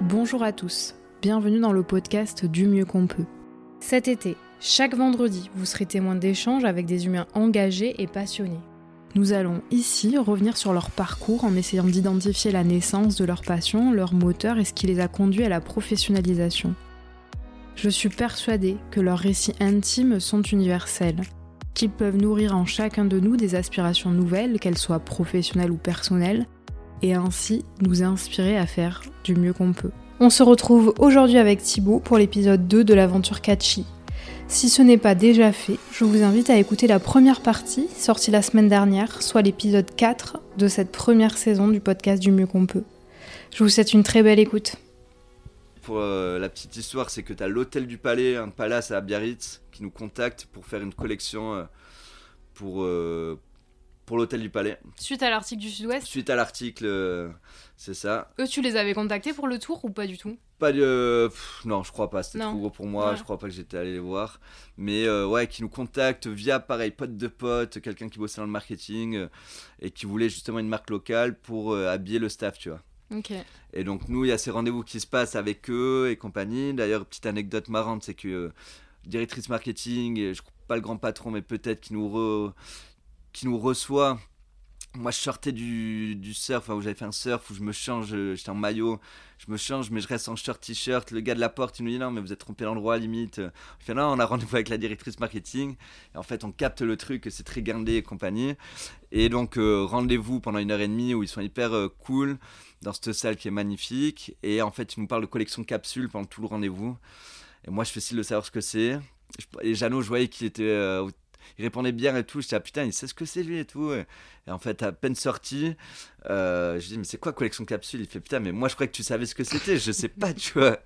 Bonjour à tous, bienvenue dans le podcast Du mieux qu'on peut. Cet été, chaque vendredi, vous serez témoin d'échanges avec des humains engagés et passionnés. Nous allons ici revenir sur leur parcours en essayant d'identifier la naissance de leur passion, leur moteur et ce qui les a conduits à la professionnalisation. Je suis persuadée que leurs récits intimes sont universels, qu'ils peuvent nourrir en chacun de nous des aspirations nouvelles, qu'elles soient professionnelles ou personnelles, et ainsi nous inspirer à faire du mieux qu'on peut. On se retrouve aujourd'hui avec Thibaut pour l'épisode 2 de l'aventure Catchy. Si ce n'est pas déjà fait, je vous invite à écouter la première partie, sortie la semaine dernière, soit l'épisode 4 de cette première saison du podcast du mieux qu'on peut. Je vous souhaite une très belle écoute. Pour euh, la petite histoire, c'est que tu as l'hôtel du Palais, un palace à Biarritz, qui nous contacte pour faire une collection euh, pour, euh, pour l'hôtel du Palais. Suite à l'article du Sud-Ouest Suite à l'article, euh, c'est ça. Eux, tu les avais contactés pour le tour ou pas du tout? Pas de. pff, non, je crois pas, c'était trop gros pour moi, Ouais. je crois pas que j'étais allé les voir. Mais euh, ouais, qui nous contacte via, pareil, pote de pote, quelqu'un qui bossait dans le marketing euh, et qui voulait justement une marque locale pour euh, habiller le staff, tu vois. Ok. Et donc nous, il y a ces rendez-vous qui se passent avec eux et compagnie. D'ailleurs, petite anecdote marrante, c'est que euh, directrice marketing, et je crois pas le grand patron, mais peut-être qui nous re- qui nous reçoit. Moi, je sortais du, surf, enfin, où j'avais fait un surf où je me change, euh, j'étais en maillot, je me change, mais je reste en short t-shirt. Le gars de la porte, il nous dit non, mais vous êtes trompé d'endroit, limite. Je fais non, on a rendez-vous avec la directrice marketing. Et en fait, on capte le truc, c'est très gardé et compagnie. Et donc, euh, rendez-vous pendant une heure et demie où ils sont hyper euh, cool dans cette salle qui est magnifique. Et en fait, il nous parle de collection capsule pendant tout le rendez-vous. Et moi, je fais signe de savoir ce que c'est. Et Jeannot, je voyais qu'il était. euh, il répondait bien et tout. Je disais, ah putain, il sait ce que c'est lui et tout. Et en fait, à peine sorti, euh, je dis, mais c'est quoi collection capsule? Il fait, putain, mais moi, je croyais que tu savais ce que c'était. Je sais pas, tu vois.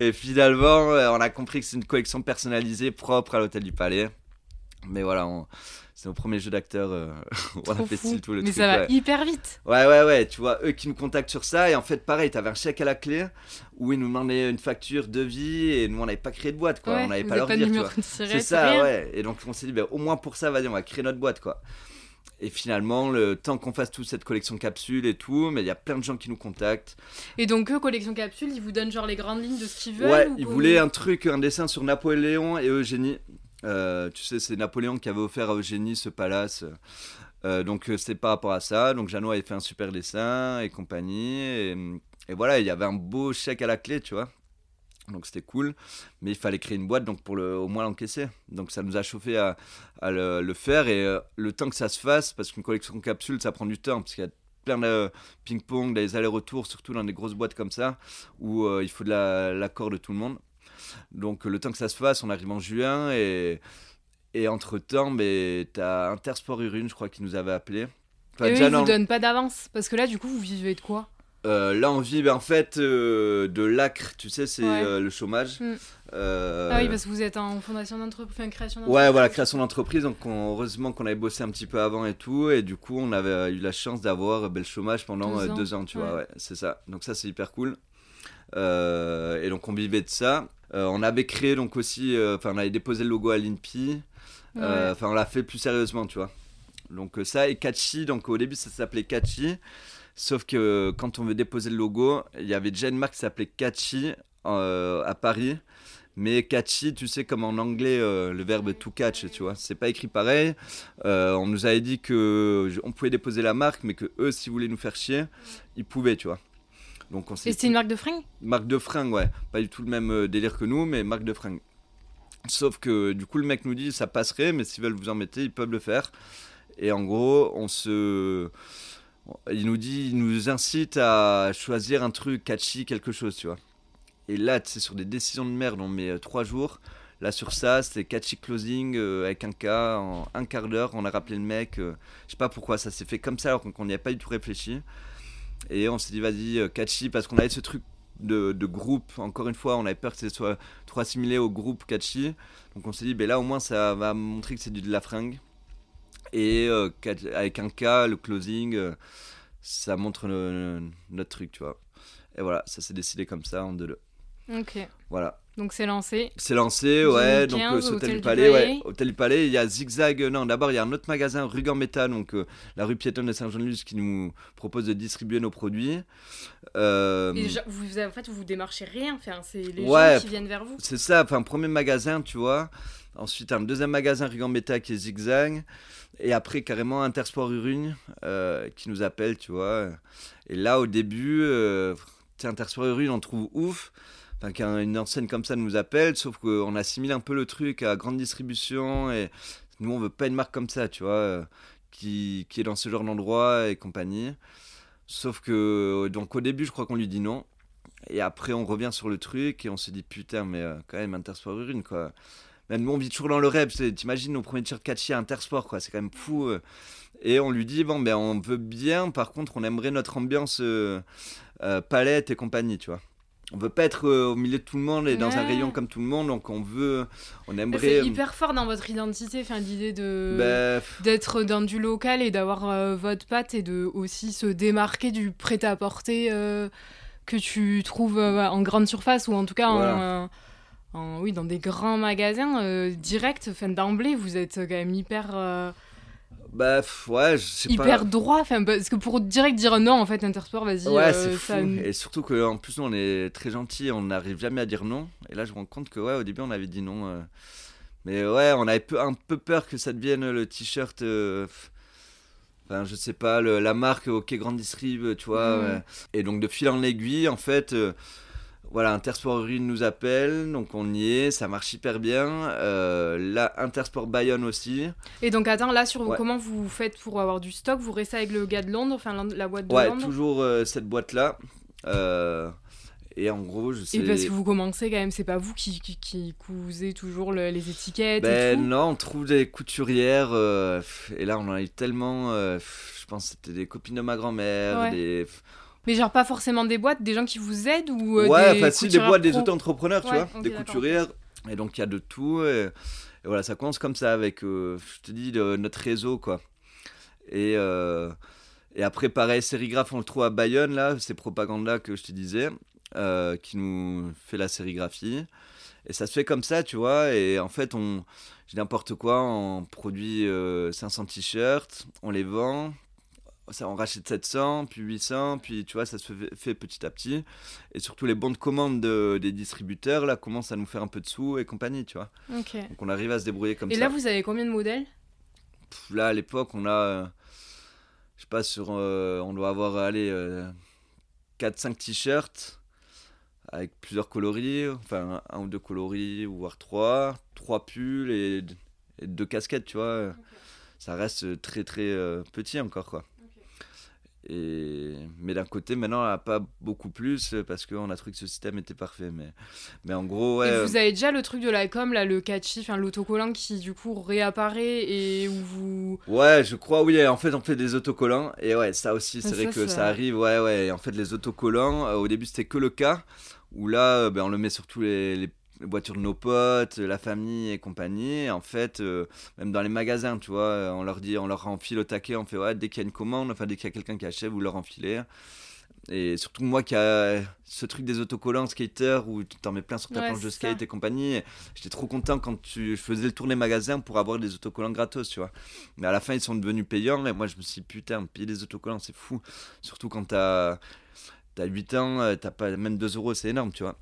Et finalement, on a compris que c'est une collection personnalisée, propre à l'hôtel du Palais. Mais voilà, on- c'est nos premiers jeux d'acteurs. euh, on a fait style tout le Mais truc. ça va ouais. hyper vite. Ouais, ouais, ouais, tu vois, eux qui nous contactent sur ça, et en fait, pareil, t'avais un chèque à la clé où ils nous demandaient une facture de vie, et nous, on n'avait pas créé de boîte, quoi, Ouais, on n'avait pas leur pas dire, tu vois. C'est ça, rien. ouais, et donc on s'est dit, ben, au moins pour ça, vas-y, on va créer notre boîte, quoi. Et finalement, le temps qu'on fasse toute cette collection capsule et tout, mais il y a plein de gens qui nous contactent. Et donc, eux, collection capsule, ils vous donnent genre les grandes lignes de ce qu'ils veulent ouais, ou ils voulaient un truc, un dessin sur Napoléon et Eugénie. Euh, tu sais, c'est Napoléon qui avait offert à Eugénie ce palace. Euh, donc euh, c'était par rapport à ça. Donc Jeannot avait fait un super dessin et compagnie. Et, et voilà, il y avait un beau chèque à la clé, tu vois. Donc c'était cool. Mais il fallait créer une boîte donc pour le, au moins l'encaisser. Donc ça nous a chauffé à, le, faire. Et le temps que ça se fasse, parce qu'une collection capsule, ça prend du temps. Parce qu'il y a plein de ping-pong, des allers-retours, surtout dans des grosses boîtes comme ça, où il faut de la- l'accord de tout le monde. Donc le temps que ça se fasse, on arrive en juin et, et entre-temps, mais t'as Intersport Urune, je crois, qui nous avait appelé. Enfin, Et eux, ils vous donnent pas d'avance. Parce que là, du coup, vous vivez de quoi? Euh, là, on vit ben, en fait euh, de l'ACRE, tu sais, c'est Ouais. euh, le chômage. Mm. Ah oui, parce que vous êtes en fondation d'entreprise, enfin, création d'entreprise. Ouais, voilà, création d'entreprise. Donc, on- heureusement qu'on avait bossé un petit peu avant et tout. Et du coup, on avait eu la chance d'avoir le chômage pendant Deux ans, deux ans, tu ouais. vois. Ouais, c'est ça. Donc, ça, c'est hyper cool. Euh, et donc, on vivait de ça. Euh, on avait créé donc aussi, euh, enfin, on avait déposé le logo à l'INPI. Ouais. Enfin, on l'a fait plus sérieusement, tu vois. Donc, ça et Catchy. Donc, au début, ça s'appelait Catchy. Sauf que quand on veut déposer le logo, il y avait déjà une marque qui s'appelait Catchy euh, à Paris. Mais catchy, tu sais, comme en anglais, euh, le verbe to catch, tu vois, c'est pas écrit pareil. Euh, on nous avait dit que on pouvait déposer la marque, mais que eux, s'ils voulaient nous faire chier, ils pouvaient, tu vois. Donc on Et c'était une marque de fringues? Marque de fringues, ouais. Pas du tout le même euh, délire que nous, mais marque de fringues. Sauf que du coup, le mec nous dit ça passerait, mais s'ils veulent vous embêter, ils peuvent le faire. Et en gros, on se. Il nous dit, il nous incite à choisir un truc catchy, quelque chose, tu vois. Et là, c'est sur des décisions de merde, on met euh, trois jours. Là, sur ça, c'était catchy closing euh, avec un cas en un quart d'heure. On a rappelé le mec. euh, je sais pas pourquoi ça s'est fait comme ça alors qu'on n'y a pas du tout réfléchi. Et on s'est dit, vas-y, euh, catchy, parce qu'on avait ce truc de, groupe. Encore une fois, on avait peur que ce soit trop assimilé au groupe catchy. Donc on s'est dit, ben là au moins ça va montrer que c'est du de la fringue. Et euh, avec un cas, le closing, euh, ça montre notre truc, tu vois. Et voilà, ça s'est décidé comme ça en deux. Ok. Voilà. Donc c'est lancé. C'est lancé, ouais. Donc 2015, euh, Hôtel Hôtel du du Palais, ouais. Hôtel du Palais, il y a Zigzag. euh, Non, d'abord il y a un autre magasin, rue Gambetta, donc euh, la rue piétonne de Saint-Jean-de-Luz, qui nous propose de distribuer nos produits. Euh, Et vous, en fait, vous démarchez rien. Enfin, c'est les Ouais. gens qui viennent vers vous. C'est ça, enfin, premier magasin, tu vois. Ensuite, un deuxième magasin rue Gambetta qui est Zigzag. Et après, carrément, Intersport Urugne euh, qui nous appelle, tu vois. Et là, au début, euh, tu sais, Intersport Urugne, on trouve ouf. Enfin, qu'une enseigne comme ça nous appelle, sauf qu'on assimile un peu le truc à grande distribution. Et nous, on veut pas une marque comme ça, tu vois, euh, qui, est dans ce genre d'endroit et compagnie. Sauf que, donc au début, je crois qu'on lui dit non. Et après, on revient sur le truc et on se dit putain, mais euh, quand même, Intersport Urine, quoi. Même nous, on vit toujours dans le rêve. T'imagines nos premiers t-shirts catchy à Intersport, quoi. C'est quand même fou. euh. Et on lui dit, bon, ben, on veut bien. Par contre, on aimerait notre ambiance euh, euh, palette et compagnie, tu vois. On veut pas être euh, au milieu de tout le monde et dans un rayon comme tout le monde. Donc, on veut. On aimerait. C'est hyper fort dans votre identité. Enfin, l'idée de. ben, d'être dans du local et d'avoir euh, votre patte et de aussi se démarquer du prêt-à-porter euh, que tu trouves euh, en grande surface ou en tout cas en, Voilà. en- oui, dans des grands magasins euh, directs, enfin d'emblée, vous êtes quand même hyper, euh, bah, ouais, je sais pas. hyper droit. Enfin, parce que pour direct dire non, en fait, Intersport, vas-y. Ouais, euh, c'est fou. Et surtout qu'en plus, nous, on est très gentils, on n'arrive jamais à dire non. Et là, je me rends compte que, ouais, au début, on avait dit non. euh. Mais ouais, on avait un peu peur que ça devienne le t-shirt. euh, Enfin, je sais pas, le- la marque OK Grande Distrib, tu vois. Mhm. ouais. Et donc, de fil en aiguille, en fait. Voilà, Intersport Urine nous appelle, donc on y est, ça marche hyper bien. Euh, là, Intersport Bayonne aussi. Et donc, attends, là, sur Ouais. comment vous faites pour avoir du stock Vous restez avec le gars de Londres, enfin la, boîte de Ouais, Londres toujours euh, cette boîte-là. Euh, et en gros, je sais. Et parce que vous commencez quand même, c'est pas vous qui, qui, qui cousez toujours le- les étiquettes et Ben tout non, on trouve des couturières euh, et là on en a eu tellement. je pense que c'était des copines de ma grand-mère, Ouais. des. Mais genre pas forcément des boîtes, des gens qui vous aident ou euh, ouais, des si, des boîtes, des auto-entrepreneurs, tu Ouais, vois, des couturières. Et donc il y a de tout. Et, et voilà, ça commence comme ça avec, euh, je te dis, notre réseau quoi. Et, euh, et après, pareil, sérigraphe, on le trouve à Bayonne là, c'est Propaganda que je te disais, euh, qui nous fait la sérigraphie. Et ça se fait comme ça, tu vois. Et en fait, on, j'ai n'importe quoi, on produit euh, 500 t-shirts, on les vend, ça, on rachète 700, puis 800, puis tu vois, ça se fait, fait petit à petit. Et surtout, les bons de commande de- des distributeurs, là, commencent à nous faire un peu de sous et compagnie, tu vois. Ok. Donc, on arrive à se débrouiller comme Et ça. là, vous avez combien de modèles? Pff, là, à l'époque, on a, euh, je sais pas, sur, euh, on doit avoir, allez, 4-5 t-shirts avec plusieurs coloris, enfin, un, ou deux coloris, ou voire trois, trois pulls et, et deux casquettes, tu vois. Ça reste très, très euh, petit encore, quoi. Et... Mais d'un côté, maintenant, pas beaucoup plus euh, parce qu'on a trouvé que ce système était parfait. Mais, mais en gros, ouais. Et euh, vous avez déjà le truc de la com, là, le catchy, enfin l'autocollant qui du coup réapparaît et où vous. Ouais, je crois, oui. En fait, on fait des autocollants. Et ouais, ça aussi, c'est Ah, vrai que ça- arrive. Ouais, ouais. Et en fait, les autocollants, euh, au début, c'était que le cas. Où là, ben, on le met sur tous les, les voitures de nos potes, la famille et compagnie. En fait, euh, même dans les magasins, tu vois, euh, on leur dit, on leur enfile au taquet. On fait, ouais, dès qu'il y a une commande, enfin, dès qu'il y a quelqu'un qui achète, vous leur enfilez. Et surtout moi qui a ce truc des autocollants skater où tu t'en mets plein sur ta Ouais, planche de skate ça. et compagnie. J'étais trop content quand tu, je faisais le tour des magasins pour avoir des autocollants gratos, tu vois. Mais à la fin, ils sont devenus payants. Et moi, je me suis dit, putain, payer des autocollants, c'est fou. Surtout quand t'as as 8 ans, euh, t'as pas même 2 euros, c'est énorme, tu vois.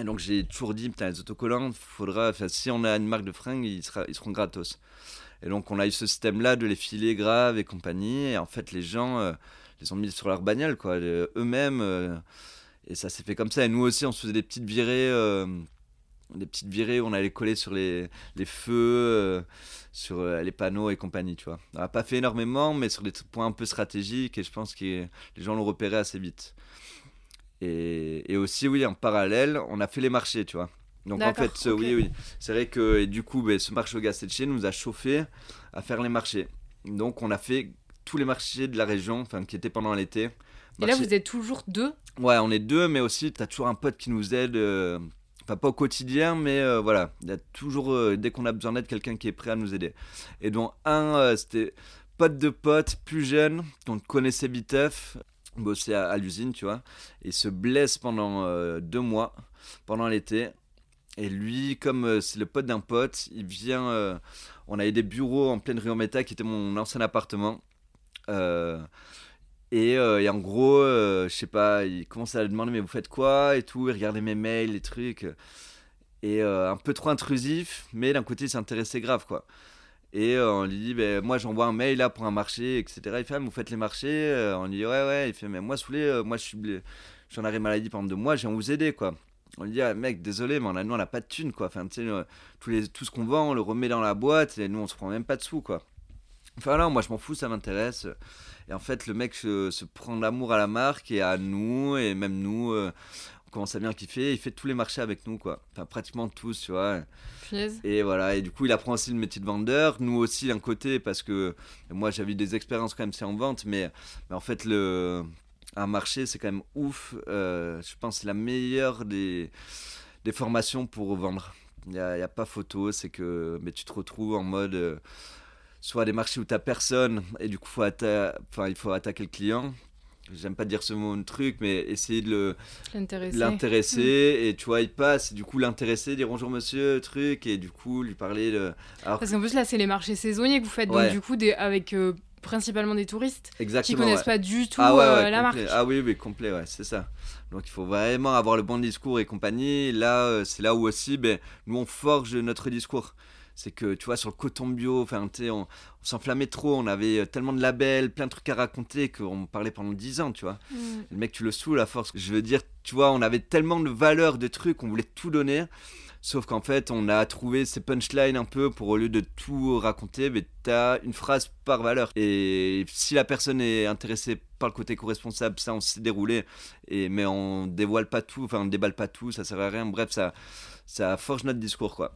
Et donc, j'ai toujours dit, putain, les autocollants, faudra, si on a une marque de fringues, ils, seront gratos. Et donc, on a eu ce système-là de les filer graves et compagnie. Et en fait, les gens euh, les ont mis sur leur bagnole, quoi, eux-mêmes. euh, et ça s'est fait comme ça. Et nous aussi, on se faisait des petites virées. euh, des petites virées où on allait coller sur les, feux, euh, sur les panneaux et compagnie, tu vois. On n'a pas fait énormément, mais sur des points un peu stratégiques, et je pense que les gens l'ont repéré assez vite. Et, et aussi, oui, en parallèle, on a fait les marchés, tu vois. Donc en fait, oui, oui, c'est vrai que et du coup, ben, ce marché au Gastelché nous a chauffé à faire les marchés. Donc on a fait tous les marchés de la région, enfin qui étaient pendant l'été. Et là, vous êtes toujours deux? Ouais, on est deux, mais aussi, tu as toujours un pote qui nous aide. euh, Enfin, pas au quotidien, mais euh, voilà. Il y a toujours, euh, dès qu'on a besoin d'aide, quelqu'un qui est prêt à nous aider. Et dont un, euh, c'était pote de pote, plus jeune, qu'on connaissait Biteuf. Bosser à, l'usine, tu vois. Et se blesse pendant deux mois, pendant l'été. Et lui, comme c'est le pote d'un pote, il vient. on avait des bureaux en pleine rue en méta qui était mon ancien appartement. Et, et, en gros, je sais pas, il commence à demander mais vous faites quoi et tout, il regardait mes mails, les trucs et euh, un peu trop intrusif, mais d'un côté, il s'intéressait grave, quoi. Et euh, on lui dit, ben, moi j'envoie un mail là pour un marché, etc. Il fait, ah, vous faites les marchés euh, On lui dit, ouais, ouais. Il fait, mais moi, saoulé, moi je suis, j'en arrêt maladie pendant deux mois, j'ai envie de vous aider, quoi. On lui dit, ah, mec, désolé, mais nous on n'a pas de thunes, quoi. Enfin, tu sais, les, tout ce qu'on vend, on le remet dans la boîte et nous on se prend même pas de sous, quoi. Enfin, là, moi je m'en fous, ça m'intéresse. Et en fait, le mec se, se prend l'amour à la marque et à nous, et même nous commence à bien kiffer. Il fait tous les marchés avec nous, quoi. Enfin, pratiquement tous, tu vois. Et voilà. Et du coup, il apprend aussi le métier de vendeur. Nous aussi, d'un côté, parce que moi, j'avais des expériences quand même, c'est en vente. Mais, mais, en fait, le, un marché, c'est quand même ouf. Euh, je pense c'est la meilleure des, des formations pour vendre. Il n'y a, a, pas photo. C'est que mais tu te retrouves en mode. Euh, soit des marchés où tu personne et du coup faut enfin, il faut attaquer le client j'aime pas dire ce mot de truc, mais essayer de l'intéresser. Mm. Et tu vois, il passe, et du coup, l'intéresser, dire bonjour monsieur, truc, et du coup, lui parler de. Parce qu'en plus, là, c'est les marchés saisonniers que vous faites, donc du coup, des, avec. Euh, principalement des touristes Exactement, qui connaissent pas du tout ah euh, la marque. Ah oui, oui, complet, ouais, c'est ça. Donc il faut vraiment avoir le bon discours et compagnie. Là, euh, c'est là où aussi, ben, nous, on forge notre discours c'est que tu vois sur le coton bio enfin on, on s'enflammait trop on avait euh, tellement de labels plein de trucs à raconter qu'on parlait pendant 10 ans tu vois. Mm. le mec tu le saoules à force. Je veux dire tu vois on avait tellement de valeurs de trucs on voulait tout donner. Sauf qu'en fait on a trouvé ces punchlines un peu pour au lieu de tout raconter mais t'as une phrase par valeur. Et si la personne est intéressée par le côté co-responsable ça on s'est déroulé. Et mais on dévoile pas tout enfin on déballe pas tout ça sert à rien. Bref ça ça forge notre discours quoi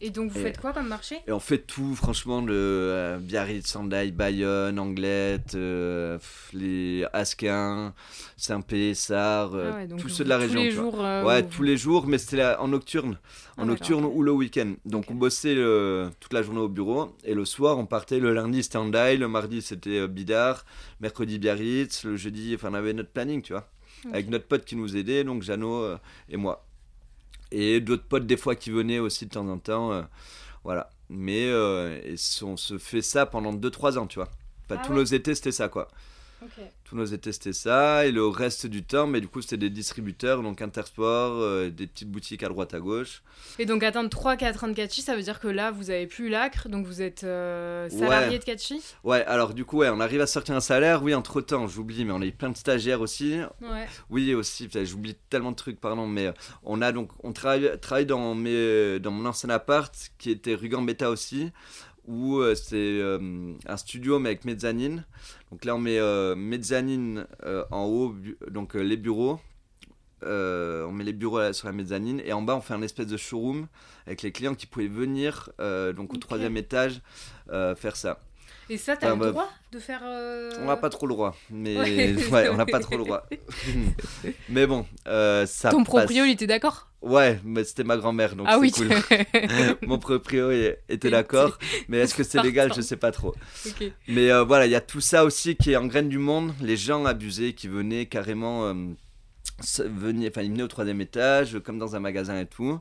et donc vous faites quoi comme marché? Et on fait tout, franchement, le euh, Biarritz, Sendai, Bayonne, Anglette, euh, les Asquin, Saint-Pé, Sarre, euh, ah tous ceux de la région. Tous les jours Ouais, tous les jours, mais c'était en nocturne. En ah, nocturne ou le week-end. Donc on bossait toute la journée au bureau et le soir on partait le lundi Sendai, le mardi c'était Bidar, mercredi Biarritz, le jeudi, enfin on avait notre planning, tu vois. Avec notre pote qui nous aidait, donc Jeannot et moi et d'autres potes des fois qui venaient aussi de temps en temps. Euh, voilà. Mais euh, on se fait ça pendant 2-3 ans, tu vois. Enfin, ah tous nos étés, c'était ça, quoi. Tous nos étés, c'était ça. Et le reste du temps, mais du coup, c'était des distributeurs, donc Intersport, euh, des petites boutiques à droite, à gauche. Et donc, attendre 3-4 ans de Catchy, ça veut dire que là, vous avez plus l'acre, donc vous êtes euh, salarié de Catchy? Ouais, alors du coup, ouais, on arrive à sortir un salaire. Oui, entre temps, j'oublie, mais on a eu plein de stagiaires aussi. Ouais. Oui, aussi, j'oublie tellement de trucs, pardon, mais euh, on a donc, on travaille, travaille dans, mes, dans mon ancien appart qui était rue Gambetta aussi où euh, c'est euh, un studio mais avec mezzanine. Donc là on met euh, mezzanine en haut, donc les bureaux. on met les bureaux sur la mezzanine et en bas on fait un espèce de showroom avec les clients qui pouvaient venir donc au troisième étage faire ça. Et ça, t'as le bah, droit de faire. Euh, on n'a pas trop le droit. Mais ouais, on n'a pas trop le droit. mais bon, euh, ça. Ton proprio, il était d'accord? Ouais, mais c'était ma grand-mère, donc ah, c'est cool. Mon proprio était d'accord. Mais est-ce que c'est légal Je sais pas trop. Mais euh, voilà, il y a tout ça aussi qui est en graine du monde. Les gens abusés qui venaient carrément. venaient, enfin, ils venaient au troisième étage, comme dans un magasin et tout.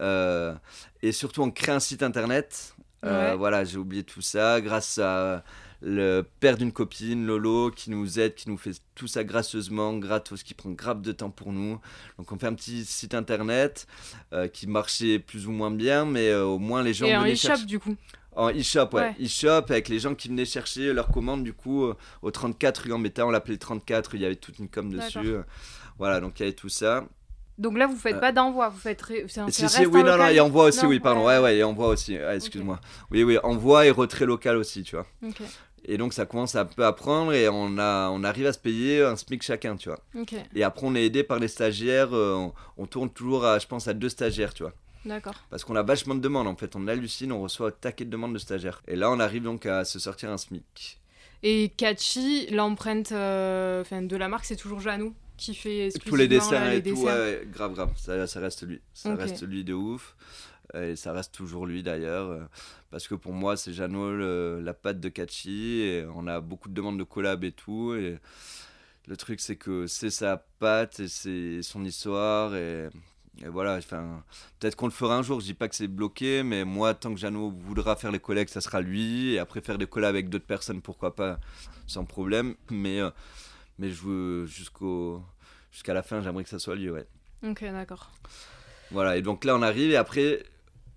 et surtout, on crée un site internet euh, voilà, j'ai oublié tout ça grâce à le père d'une copine, Lolo, qui nous aide, qui nous fait tout ça gracieusement, gratos, qui prend grave de temps pour nous. Donc on fait un petit site internet euh, qui marchait plus ou moins bien, mais euh, au moins les gens Et en e-shop du coup en e-shop, ouais. E-shop avec les gens qui venaient chercher leurs commandes du coup au 34 rue Gambetta, on l'appelait 34, il y avait toute une com dessus. Voilà, donc il y avait tout ça. Donc là, vous faites euh. pas d'envoi, vous faites. Un, si, si, oui, non, non, et envoi aussi, oui, pardon. Ouais, ouais, et envoi aussi. Excuse-moi. Oui, oui, envoi et retrait local aussi, tu vois. Et donc ça commence à peu à prendre et on, a, on arrive à se payer un SMIC chacun, tu vois. Et après on est aidé par les stagiaires, euh, on, tourne toujours à, je pense, à deux stagiaires, tu vois. D'accord. Parce qu'on a vachement de demandes en fait, on hallucine, on reçoit un taquet de demandes de stagiaires. Et là on arrive donc à se sortir un SMIC. Et Catchy, l'empreinte euh, de la marque, c'est toujours Janou qui fait tous les dessins et tout ouais, grave grave ça, ça reste lui ça reste lui de ouf et ça reste toujours lui d'ailleurs euh, parce que pour moi c'est Jeannot la patte de Catchy et on a beaucoup de demandes de collab et tout et Le truc, c'est que c'est sa patte et c'est son histoire. Et, et voilà, enfin, peut-être qu'on le fera un jour. Je dis pas que c'est bloqué, mais moi, tant que Jeannot voudra faire les collègues, ça sera lui. Et après, faire des collabs avec d'autres personnes, pourquoi pas, sans problème. Mais, euh, mais je veux jusqu'au jusqu'à la fin, j'aimerais que ça soit lui, ouais. Ok, d'accord. Voilà, et donc là, on arrive. Et après,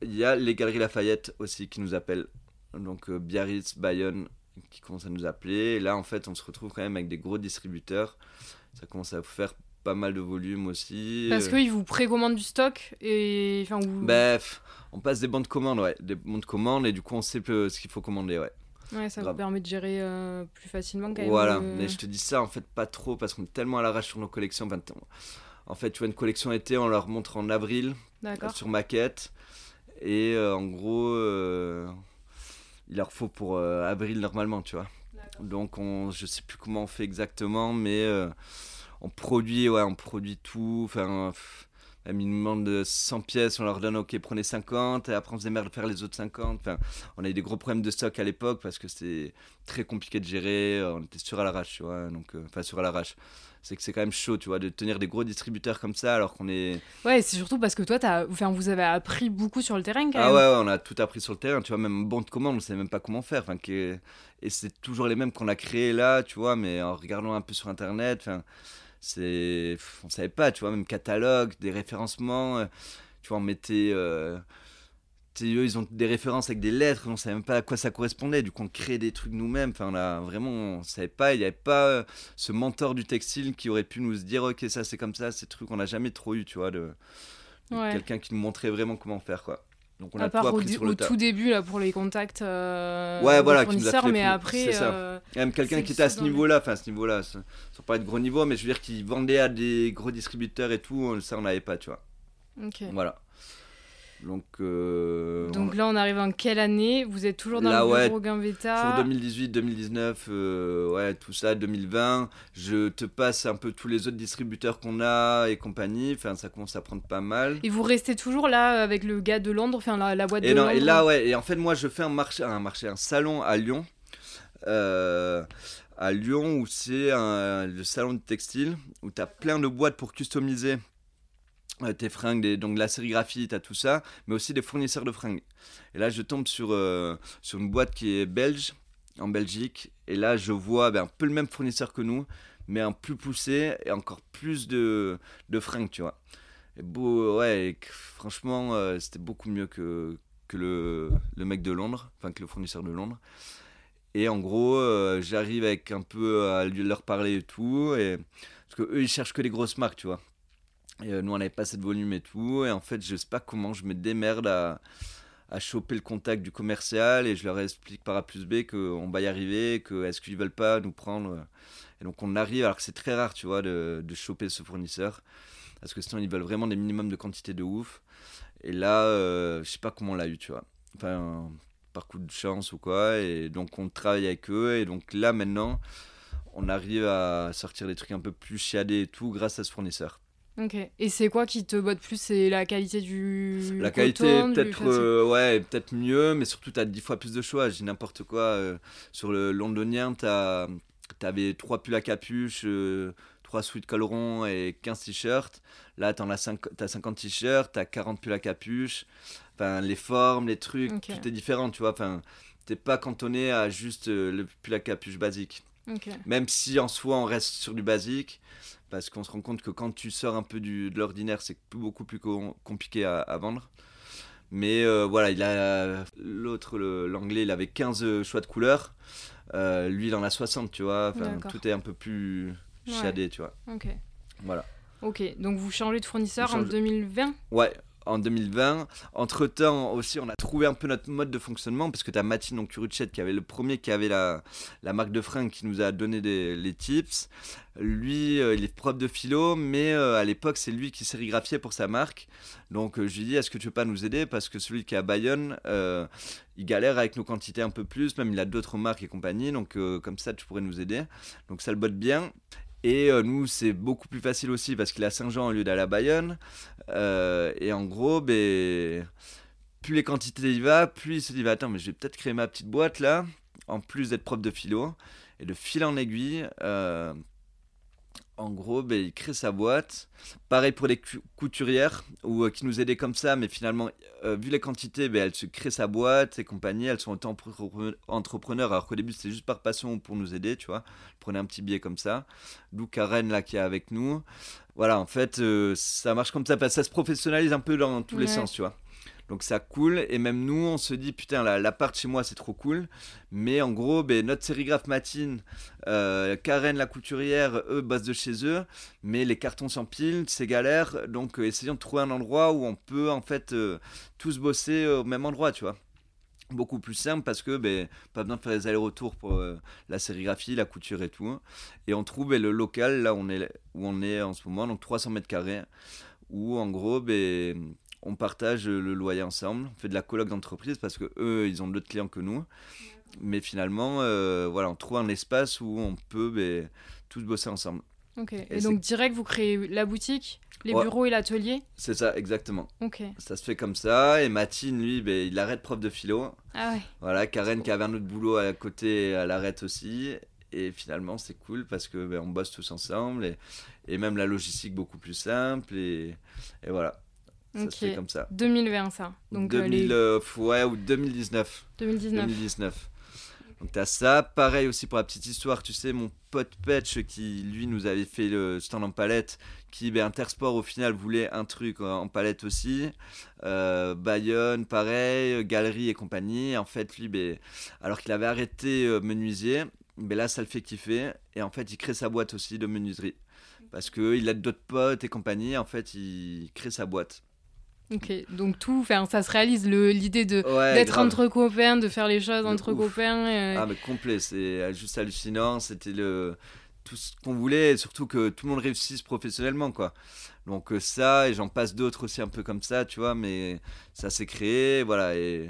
il y a les Galeries Lafayette aussi qui nous appellent. Donc euh, Biarritz, Bayonne qui commencent à nous appeler. Et là, en fait, on se retrouve quand même avec des gros distributeurs. Ça commence à faire pas mal de volume aussi. Parce qu'ils vous précommandent du stock et. Enfin, vous... Bref, on passe des bons de commande, ouais. Des bons de commande et du coup, on sait peu ce qu'il faut commander, ouais. ouais, ça vous permet de gérer euh, plus facilement quand même. Voilà, euh, mais je te dis ça en fait pas trop parce qu'on est tellement à l'arrache sur nos collections. Enfin, en fait, tu vois, une collection été, on leur montre en avril sur maquette. Et euh, en gros, euh, il leur faut pour euh, avril normalement, tu vois. Donc, on, je sais plus comment on fait exactement, mais on produit, ouais, on produit tout. Enfin, ils nous demandent 100 pièces, on leur donne, ok, prenez 50, et après on se démerde de faire les autres 50. Enfin, on a eu des gros problèmes de stock à l'époque parce que c'était très compliqué de gérer, on était sur à l'arrache, tu vois. Donc, euh, enfin, sur à l'arrache. C'est que c'est quand même chaud, tu vois, de tenir des gros distributeurs comme ça alors qu'on est. Ouais, c'est surtout parce que toi, as... Enfin, vous avez appris beaucoup sur le terrain quand Ah même. ouais, ouais, on a tout appris sur le terrain, tu vois, même bon de commande, on sait même pas comment faire. Enfin, que- Et c'est toujours les mêmes qu'on a créés là, tu vois, mais en regardant un peu sur internet, enfin, c'est. On savait pas, tu vois, même catalogue, des référencements, euh, tu vois, on mettait. euh, eux, ils ont des références avec des lettres, on savait même pas à quoi ça correspondait, du coup on créait des trucs nous-mêmes, enfin a vraiment, on savait pas, il n'y avait pas euh, ce mentor du textile qui aurait pu nous dire ok ça c'est comme ça, ces trucs on n'a jamais trop eu, tu vois, de, de Ouais. quelqu'un qui nous montrait vraiment comment faire quoi. Donc on à a tout part appris sur au le tout début là pour les contacts euh, Ouais, voilà, qui nous a mais après C'est ça. euh, Il y a même quelqu'un qui était à ça ce niveau-là, enfin à ce niveau-là, sans parler de gros niveau, mais je veux dire qui vendait à des gros distributeurs et tout, ça on n'avait pas, tu vois. ok. Voilà. Donc, euh, Donc là, on arrive en quelle année? Vous êtes toujours dans Là, le ouais, bureau Gambetta? Pour 2018, 2019, euh, ouais, tout ça, 2020, je te passe un peu tous les autres distributeurs qu'on a et compagnie. Enfin, ça commence à prendre pas mal. Et vous restez toujours là avec le gars de Londres, enfin la, la boîte Et, de non, Londres et là, ouais, et en fait, moi, je fais un marché, un marché, un salon à Lyon. euh, à Lyon, où c'est le salon de textile, où tu as plein de boîtes pour customiser euh, tes fringues, donc la sérigraphie, tu as tout ça, mais aussi des fournisseurs de fringues. Et là, je tombe sur, euh, sur une boîte qui est belge, en Belgique, et là, je vois ben, un peu le même fournisseur que nous, mais un plus poussé et encore plus de, de fringues, tu vois. Et beau, ouais, et franchement, euh, c'était beaucoup mieux que, que le, le mec de Londres, enfin que le fournisseur de Londres. Et en gros, euh, j'arrive avec un peu à leur parler et tout, et, parce que eux ils cherchent que les grosses marques, tu vois. Euh, nous, on n'avait pas assez de volume et tout, et en fait, je sais pas comment je me démerde à, à choper le contact du commercial, et je leur explique par A plus B qu'on va y arriver, que est-ce qu'ils veulent pas nous prendre. Et donc, on arrive, alors que c'est très rare, tu vois, de, de choper ce fournisseur, parce que sinon, ils veulent vraiment des minimums de quantité de ouf. Et là, euh, je sais pas comment on l'a eu, tu vois. Enfin, par coup de chance ou quoi. Et donc, on travaille avec eux. Et donc, là, maintenant, on arrive à sortir des trucs un peu plus chiadés et tout grâce à ce fournisseur. Ok. Et c'est quoi qui te botte plus? C'est la qualité du. La qualité, du- peut-être euh, ouais, peut-être mieux, mais surtout, tu as dix fois plus de choix. J'ai n'importe quoi. euh, sur le londonien, tu avais trois pulls à capuche, euh, trois sweat collerons et 15 t-shirts. Là, tu as 50 t-shirts, tu as 40 pulls à capuche. Enfin, les formes, les trucs, tout est différent, tu vois. Enfin, t'es pas cantonné à juste euh, le pull à capuche basique. Ok. Même si en soi, on reste sur du basique, parce qu'on se rend compte que quand tu sors un peu du, de l'ordinaire, c'est beaucoup plus com- compliqué à, à vendre. Mais euh, voilà, il a l'autre, l'anglais, il avait 15 choix de couleurs. Euh, lui, il en a 60, tu vois. Enfin, tout est un peu plus Ouais. chiadé, tu vois. Ok. Voilà. Ok. Donc vous changez de fournisseur en change- 2020 Ouais, en 2020. Entre temps aussi, on a trouvé un peu notre mode de fonctionnement parce que tu as Mathilde donc Curuchet qui avait le premier qui avait la, marque de fringues qui nous a donné des, les tips. Lui, euh, il est prof de philo, mais euh, à l'époque, c'est lui qui sérigraphiait pour sa marque. Donc euh, je lui dit, est-ce que tu veux pas nous aider? Parce que celui qui est à Bayonne, euh, il galère avec nos quantités un peu plus, même il a d'autres marques et compagnie. Donc comme ça, tu pourrais nous aider. Donc ça le botte bien. Et euh, nous, c'est beaucoup plus facile aussi parce qu'il est à Saint-Jean au lieu d'aller à Bayonne. Euh, et en gros, ben, plus les quantités il va, plus il se dit bah, attends, mais je vais peut-être créer ma petite boîte là, en plus d'être prof de philo. Et de fil en aiguille, euh, en gros, ben, il crée sa boîte. Pareil pour les couturières, ou euh, qui nous aidaient comme ça, mais finalement, euh, vu les quantités, ben, elles se créent sa boîte et compagnie. Elles sont entrepreneurs, alors qu'au début, c'était juste par passion pour nous aider, tu vois. Prenez un petit billet comme ça. D'où Karen, là, qui est avec nous. Voilà, en fait, euh, ça marche comme ça, parce que ça se professionnalise un peu dans tous les sens, tu vois. Donc ça coule et même nous on se dit putain l'appart chez moi c'est trop cool. Mais en gros ben, notre sérigraphe Matine, euh, Karen la couturière, eux bossent de chez eux. Mais les cartons s'empilent, c'est galère. Donc euh, essayons de trouver un endroit où on peut en fait euh, tous bosser au même endroit tu vois beaucoup plus simple parce que ben, pas besoin de faire les allers-retours pour la sérigraphie, la couture et tout. Et on trouve ben, le local là où on, est, où on est en ce moment, donc 300 mètres carrés, où en gros ben, on partage le loyer ensemble, on fait de la coloc d'entreprise parce que eux, ils ont d'autres clients que nous. Mais finalement, euh, voilà, on trouve un espace où on peut ben, tous bosser ensemble. Ok. Et, donc direct, vous créez la boutique, les bureaux et l'atelier C'est ça, exactement. Ok. Ça se fait comme ça. Et Matine, lui, ben, il arrête prof de philo. Ah ouais. Voilà, Karen qui avait un autre boulot à côté, elle arrête aussi. Et finalement, c'est cool parce que ben, on bosse tous ensemble et, et, même la logistique beaucoup plus simple. Et, et voilà. Ça se fait comme ça. 2020, ça. Donc, 2000, euh, euh, ouais, ou 2019. 2019. 2019. Donc t'as ça, pareil aussi pour la petite histoire, tu sais, mon pote Petch qui lui nous avait fait le stand en palette, qui ben, Intersport au final voulait un truc en palette aussi, euh, Bayonne pareil, Galerie et compagnie, en fait lui, ben, alors qu'il avait arrêté euh, menuisier, ben, là ça le fait kiffer, et en fait il crée sa boîte aussi de menuiserie, parce qu'il a d'autres potes et compagnie, en fait il crée sa boîte. Ok, donc tout, ça se réalise, l'idée de d'être entre copains, de faire les choses entre copains. Euh, ah mais complet, c'est juste hallucinant, c'était le tout ce qu'on voulait, et surtout que tout le monde réussisse professionnellement, quoi. Donc euh, ça, et j'en passe d'autres aussi un peu comme ça, tu vois, mais ça s'est créé, voilà, et,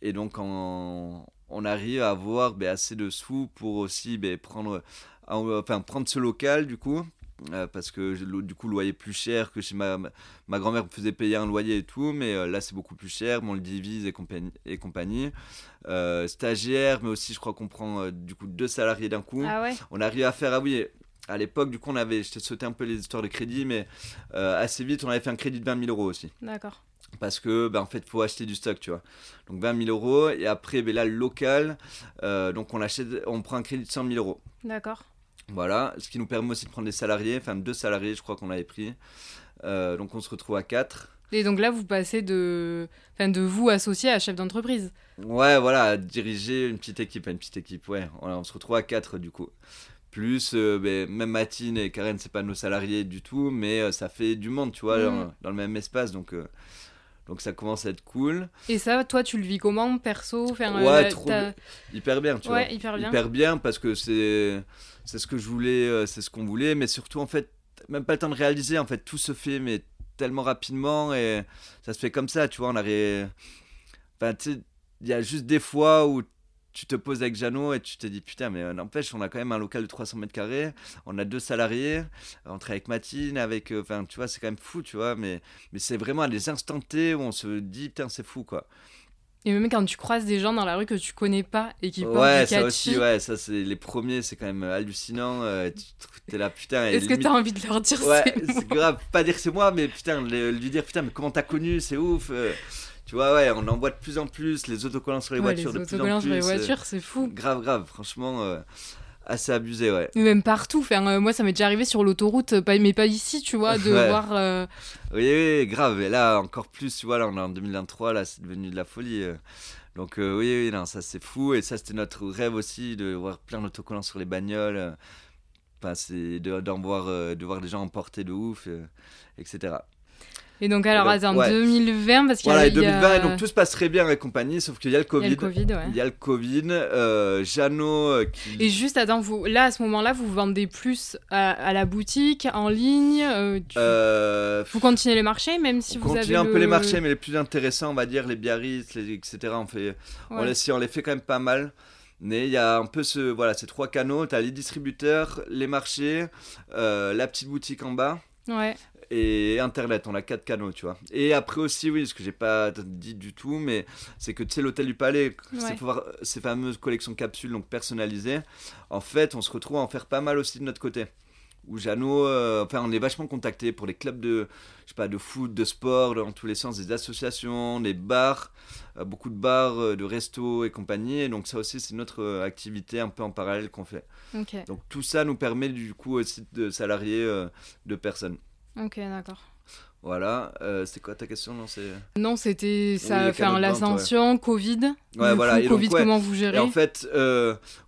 et donc on, on arrive à avoir ben, assez de sous pour aussi ben, prendre, enfin, prendre ce local, du coup, euh, parce que du coup le loyer plus cher que chez ma, ma grand-mère me faisait payer un loyer et tout mais euh, là c'est beaucoup plus cher on le divise et compagnie, et compagnie. Euh, stagiaire mais aussi je crois qu'on prend du coup deux salariés d'un coup. Ah on arrive à faire ah oui à l'époque du coup on avait je t'ai sauté un peu les histoires de crédit mais assez vite on avait fait un crédit de 20 000 euros aussi. D'accord. Parce que ben, en fait faut acheter du stock tu vois. Donc 20 000 euros et après ben, là le local donc on achète on prend un crédit de 100 000 euros. D'accord voilà, ce qui nous permet aussi de prendre des salariés, enfin deux salariés, je crois qu'on avait pris. Euh, donc on se retrouve à quatre. Et donc là, vous passez de, enfin, de vous associé à chef d'entreprise. Ouais, voilà, diriger une petite équipe, une petite équipe, ouais. on se retrouve à quatre du coup. Plus, euh, ben, même Matine et Karen, c'est pas nos salariés du tout, mais euh, ça fait du monde, tu vois, mm. dans, le même espace, donc. Donc ça commence à être cool. Et ça, toi, tu le vis comment, perso? Enfin, Ouais, trop... hyper bien, tu ouais, vois. Hyper bien. Hyper bien parce que c'est c'est ce que je voulais, euh, c'est ce qu'on voulait, mais surtout en fait, même pas le temps de réaliser, en fait, tout se fait mais tellement rapidement et ça se fait comme ça, tu vois, on arrive... Enfin, tu sais, il y a juste des fois où tu te poses avec Jeannot et tu te dis putain mais euh, n'empêche on a quand même un local de 300 mètres carrés on a deux salariés on travaille avec Matine avec euh, enfin tu vois c'est quand même fou tu vois mais mais c'est vraiment à des instants T où on se dit putain c'est fou quoi et même quand tu croises des gens dans la rue que tu connais pas et qui portent ouais, du ça aussi, ouais, ça c'est les premiers, c'est quand même hallucinant. Euh, tu es là, putain. Est-ce que tu as envie de leur dire Ouais, c'est grave. Pas dire c'est moi, mais putain, lui dire putain, mais comment t'as connu, c'est ouf. Euh. Tu vois, ouais, on en voit de plus en plus, les autocollants sur les voitures de plus en plus. Les autocollants sur les voitures, c'est fou. Grave, grave, franchement assez abusé, ouais. Même partout. Enfin, euh, moi, ça m'est déjà arrivé sur l'autoroute, mais pas ici, tu vois, de voir. Euh, oui, oui, grave. Et là, encore plus, tu vois, là, on est en 2023, là, c'est devenu de la folie. Euh. Donc, oui, oui, non, ça, c'est fou. Et ça, c'était notre rêve aussi, de voir plein d'autocollants sur les bagnoles. Enfin, c'est de, voir, de voir des gens emportés de ouf, etc. Et donc, alors, en 2020, parce qu'il voilà, y a. 2020, et donc tout se passe très bien et compagnie, sauf qu'il y a le Covid. Il y a le Covid, ouais. Il y a le Covid. Euh, Jeannot euh, qui. Et juste, attends, vous, là, à ce moment-là, vous vendez plus à, la boutique, en ligne euh, euh, Vous continuez les marchés, même si vous avez. On continue un peu les marchés, mais les plus intéressants, on va dire, les Biarritz, les, etc. On, fait, on, les, on les fait quand même pas mal. Mais il y a un peu ce, voilà, ces trois canaux. Tu as les distributeurs, les marchés, la petite boutique en bas. Ouais et Internet. On a quatre canaux, tu vois. Et après aussi, oui, ce que j'ai pas dit du tout, mais c'est que tu sais, l'hôtel du Palais, c'est ces fameuses collections capsules donc personnalisées. En fait, on se retrouve à en faire pas mal aussi de notre côté. où Jeannot, euh, enfin, on est vachement contacté pour les clubs de, je sais pas, de foot, de sport, dans tous les sens, des associations, des bars, euh, beaucoup de bars, euh, de restos et compagnie. Et donc ça aussi, c'est notre activité un peu en parallèle qu'on fait. Donc tout ça nous permet du coup aussi de salarier de personnes. Ok, d'accord. Voilà, c'est quoi ta question Non, c'est. Non, c'était ça, oui, l'ascension, Covid. Ouais, voilà. et Covid, comment vous gérez En fait,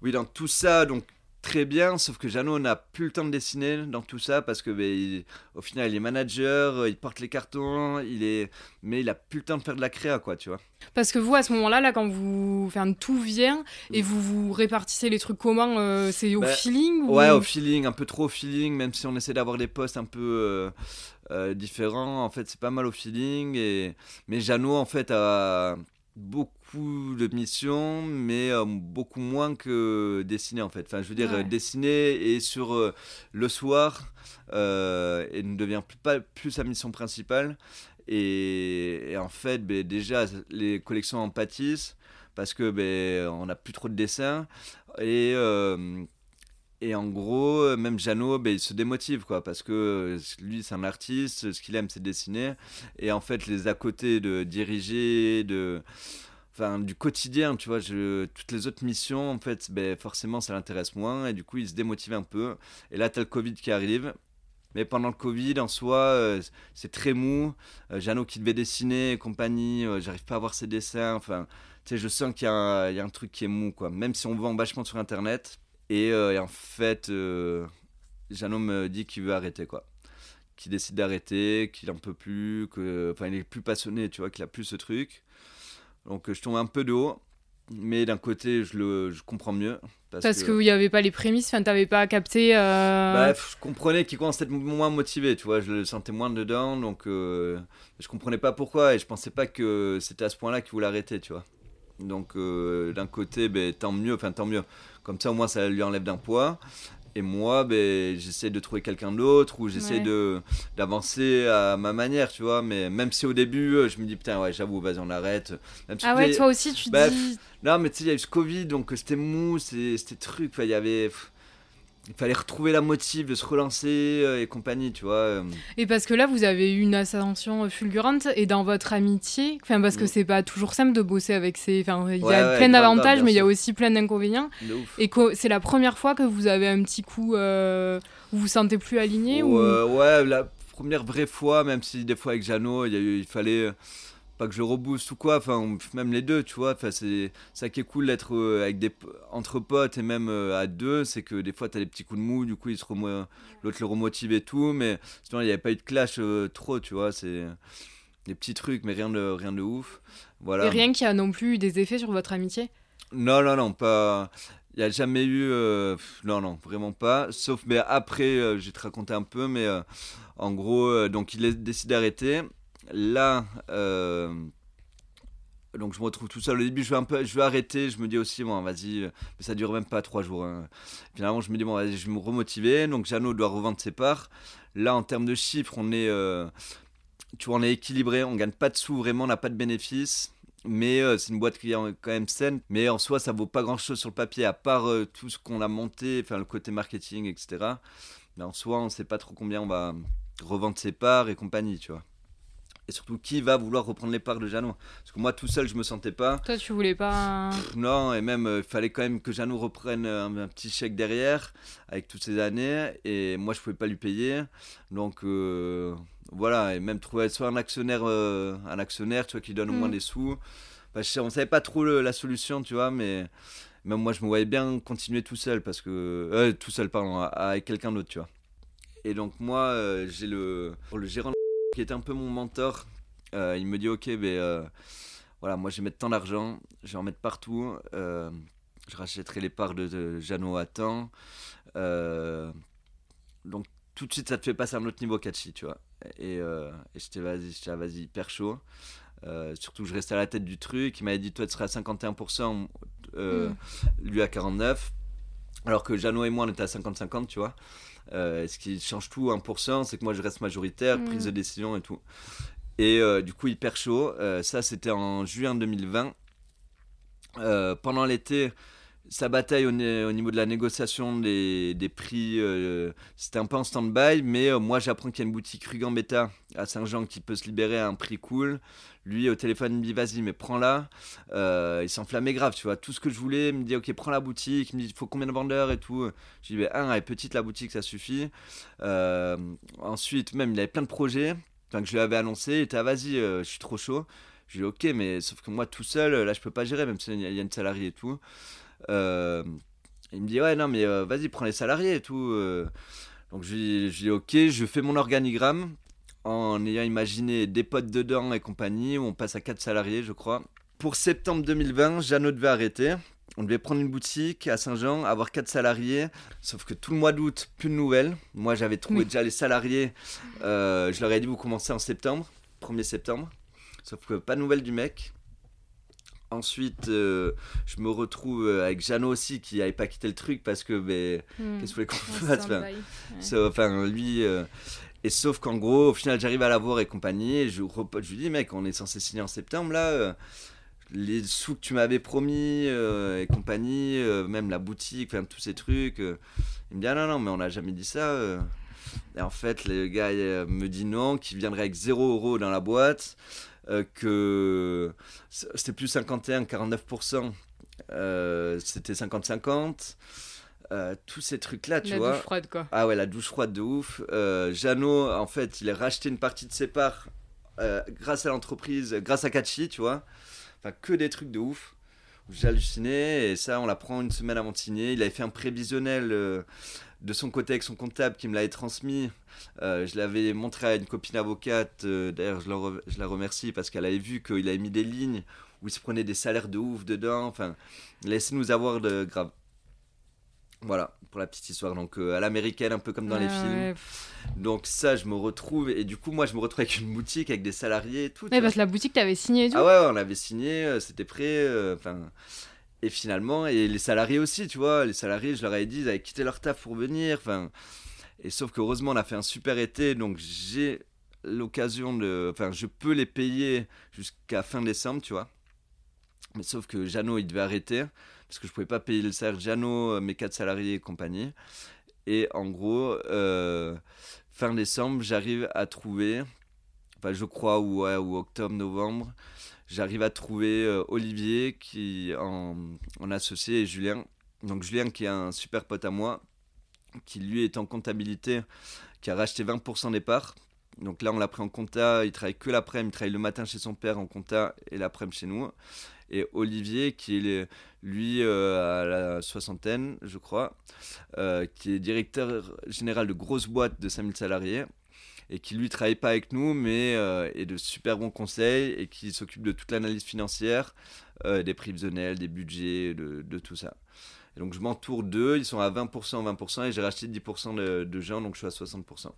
oui, dans tout ça, donc très bien, sauf que Jeannot n'a plus le temps de dessiner dans tout ça parce que ben, au final il est manager, euh, il porte les cartons, il est, mais il a plus le temps de faire de la créa quoi, tu vois. Parce que vous à ce moment-là, là quand vous, enfin tout vient et mm. vous vous répartissez les trucs comment, euh, c'est au ben, feeling Ouais, au feeling, un peu trop au feeling, même si on essaie d'avoir des postes un peu euh, différents, en fait c'est pas mal au feeling et mais Jeannot en fait a beaucoup de missions, mais euh, beaucoup moins que dessiner en fait. Enfin, je veux dire, dessiner et sur euh, le soir euh, et ne devient plus, pas plus sa mission principale. Et, en fait, ben, déjà, les collections en pâtissent parce que ben, on n'a plus trop de dessins. Et et en gros, même Jeannot, ben, il se démotive, quoi, parce que lui, c'est un artiste, ce qu'il aime, c'est dessiner. Et en fait, les à côté de diriger, de. Enfin, du quotidien, tu vois, toutes les autres missions, en fait, ben, forcément, ça l'intéresse moins. Et du coup, il se démotive un peu. Et là, tu as le Covid qui arrive. Mais pendant le Covid, en soi, euh, c'est très mou. Jeannot qui devait dessiner et compagnie, j'arrive pas à voir ses dessins. Enfin, tu sais, je sens qu'il y, a un truc qui est mou, quoi. Même si on vend vachement sur Internet euh, et, en fait, euh, Jeannot me dit qu'il veut arrêter, quoi. Qu'il décide d'arrêter, qu'il en peut plus, que, enfin, il est plus passionné, tu vois, qu'il a plus ce truc. Donc, je tombe un peu de haut. Mais d'un côté, je le je comprends mieux. Parce, qu'il n'y avait pas les prémices, enfin, t'avais pas capté. Euh... Bah, je comprenais qu'il commençait à être moins motivé, tu vois, je le sentais moins dedans, donc euh, je comprenais pas pourquoi et je pensais pas que c'était à ce point-là qu'il voulait arrêter, tu vois. Donc euh, d'un côté, ben, tant mieux, enfin tant mieux. Comme ça, au moins, ça lui enlève d'un poids. Et moi, ben, j'essaie de trouver quelqu'un d'autre ou j'essaie de d'avancer à ma manière, tu vois. Mais même si au début, euh, je me dis, putain, ouais, j'avoue, vas-y, on arrête. ah ouais, toi aussi, tu bah, dis. Non, mais tu sais, il y a eu ce Covid, donc c'était mou, c'était truc. Il y avait il fallait retrouver la motive de se relancer euh, et compagnie, tu vois. Euh. Et parce que là, vous avez eu une ascension fulgurante et dans votre amitié, enfin parce que mm. c'est pas toujours simple de bosser avec ces, enfin il y a plein d'avantages, mais il y a aussi plein d'inconvénients. Et c'est la première fois que vous avez un petit coup euh, où vous vous sentez plus aligné ou... Ouais, la première vraie fois, même si des fois avec il, il fallait pas que je rebooste ou quoi, enfin même les deux, tu vois, enfin c'est ça qui est cool d'être euh, avec des entre potes et même euh, à deux, c'est que des fois tu as des petits coups de mou, du coup il se l'autre le remotive et tout, mais sinon il n'y avait pas eu de clash euh, trop, tu vois, c'est des petits trucs mais rien de rien de ouf. Voilà. Et rien qui a non plus eu des effets sur votre amitié? Non non non, pas il n'y a jamais eu non non, vraiment pas, sauf mais après j'ai te raconté un peu mais en gros donc il a décidé d'arrêter là, euh, donc je me retrouve tout seul. Au début, je vais, un peu, je vais arrêter. Je me dis aussi, bon, vas-y, mais ça dure même pas trois jours. Hein. Finalement, je me dis, bon, vas-y, je vais me remotiver. Donc, Jeannot doit revendre ses parts. Là, en termes de chiffres, on est, euh, tu vois, on est équilibré. On gagne pas de sous, vraiment, on n'a pas de bénéfices. Mais euh, c'est une boîte qui est quand même saine. Mais en soi, ça vaut pas grand chose sur le papier, à part tout ce qu'on a monté, enfin, le côté marketing, etc. Mais en soi, on sait pas trop combien on va revendre ses parts et compagnie, tu vois et surtout qui va vouloir reprendre les parts de Jeannot? Parce que moi tout seul je me sentais pas. Toi tu voulais pas. non, et même il euh, fallait quand même que Jeannot reprenne un, petit chèque derrière avec toutes ces années et moi je pouvais pas lui payer. Donc euh, voilà, et même trouver soit un actionnaire, euh, un actionnaire tu vois, qui donne au moins mm. des sous. Bah, je, on savait pas trop la solution, tu vois, mais même moi je me voyais bien continuer tout seul parce que. tout seul, pardon, avec quelqu'un d'autre, tu vois. Et donc moi j'ai le. Pour le gérant qui était un peu mon mentor. Euh, il me dit Ok, ben, euh, voilà, moi je vais mettre tant d'argent, je vais en mettre partout. Euh, je rachèterai les parts de, de Jeannot à temps. donc tout de suite, ça te fait passer à un autre niveau catchy, tu vois. Et, et j'étais vas-y, j'étais ah, vas-y, hyper chaud. surtout, je restais à la tête du truc. Il m'avait dit Toi, tu seras à 51%, mm. lui à 49%. Alors que Jeannot et moi, on était à 50-50, tu vois. Euh, ce qui change tout 1%, c'est que moi je reste majoritaire, prise de mm. décision et tout. Et euh, du coup, hyper chaud. Euh, ça, c'était en juin 2020. pendant l'été, sa bataille au, niveau de la négociation des, prix, euh, c'était un peu en stand-by, mais euh, moi j'apprends qu'il y a une boutique rue Gambetta à Saint-Jean qui peut se libérer à un prix cool. Lui au téléphone il me dit vas-y mais prends-la. Euh, il s'enflammait grave, tu vois. Tout ce que je voulais, il me dit ok prends la boutique, il me dit il faut combien de vendeurs et tout. Je lui dis un, elle est petite la boutique, ça suffit. ensuite même il avait plein de projets, enfin que je lui avais annoncé, il était ah, vas-y je suis trop chaud. Je lui dis ok mais sauf que moi tout seul là je peux pas gérer même s'il y a une salariée et tout. Euh, il me dit ouais non mais euh, vas-y prends les salariés et tout. Euh. Donc je lui, dis ok, je fais mon organigramme en ayant imaginé des potes dedans et compagnie, où on passe à 4 salariés je crois. Pour septembre 2020, Jeannot devait arrêter. On devait prendre une boutique à Saint-Jean, avoir 4 salariés, sauf que tout le mois d'août, plus de nouvelles. Moi j'avais trouvé déjà les salariés, je leur ai dit vous commencez en septembre, 1er septembre, sauf que pas de nouvelles du mec. Ensuite, euh, je me retrouve euh, avec Jeannot aussi qui n'avait pas quitté le truc parce que, ben, hmm. qu'est-ce que vous voulez qu'on fasse enfin, lui. Euh, et sauf qu'en gros, au final, j'arrive à l'avoir et compagnie. Et je, je lui dis, mec, on est censé signer en septembre là. les sous que tu m'avais promis et compagnie, même la boutique, enfin, tous ces trucs. il me dit, ah non, non, mais on n'a jamais dit ça. Et en fait, le gars me dit non, qu'il viendrait avec 0 euros dans la boîte. Euh, que c'était plus 51, 49%, euh, c'était 50-50. Euh, tous ces trucs là tu la vois. douche froide quoi. Ah ouais la douche froide de ouf. Jeannot en fait il a racheté une partie de ses parts grâce à l'entreprise grâce à Kachi tu vois. Enfin que des trucs de ouf. J'ai halluciné et ça on l'apprend une semaine avant de signer. Il avait fait un prévisionnel de son côté avec son comptable qui me l'avait transmis. Euh, je l'avais montré à une copine avocate, euh, d'ailleurs je, je, la remercie parce qu'elle avait vu qu'il avait mis des lignes où il se prenait des salaires de ouf dedans. Enfin, laissez-nous avoir de grave. Voilà, pour la petite histoire. Donc euh, à l'américaine, un peu comme dans les films. Donc ça, je me retrouve. Et du coup, moi, je me retrouve avec une boutique, avec des salariés et tout. Ouais, parce que la boutique, t'avais signé et tout. Ah ouais, on avait signé, c'était prêt. Enfin... Et finalement, et les salariés aussi, tu vois, les salariés, je leur avais dit, ils avaient quitté leur taf pour venir. Enfin, et sauf qu'heureusement, on a fait un super été, donc j'ai l'occasion de. Enfin, je peux les payer jusqu'à fin décembre, tu vois. Mais sauf que Jeannot, il devait arrêter, parce que je pouvais pas payer le salaire Jeannot, euh, mes quatre salariés et compagnie. Et en gros, euh, fin décembre, j'arrive à trouver, enfin, je crois, ou octobre, novembre, j'arrive à trouver euh, Olivier qui en, en, associé et Julien. Donc Julien qui est un super pote à moi, qui lui est en comptabilité, qui a racheté 20% des parts. Donc là on l'a pris en compta, il travaille que l'après-midi, il travaille le matin chez son père en compta et l'après-midi chez nous. Et Olivier qui est lui euh, à la soixantaine je crois, euh, qui est directeur général de grosses boîtes de 5000 salariés et qui lui travaille pas avec nous, mais euh, est de super bons conseils et qui s'occupe de toute l'analyse financière, euh, des prévisionnels, des budgets, de, de tout ça. Et donc je m'entoure d'eux, ils sont à 20%, 20% et j'ai racheté 10% de, de, gens, donc je suis à 60%.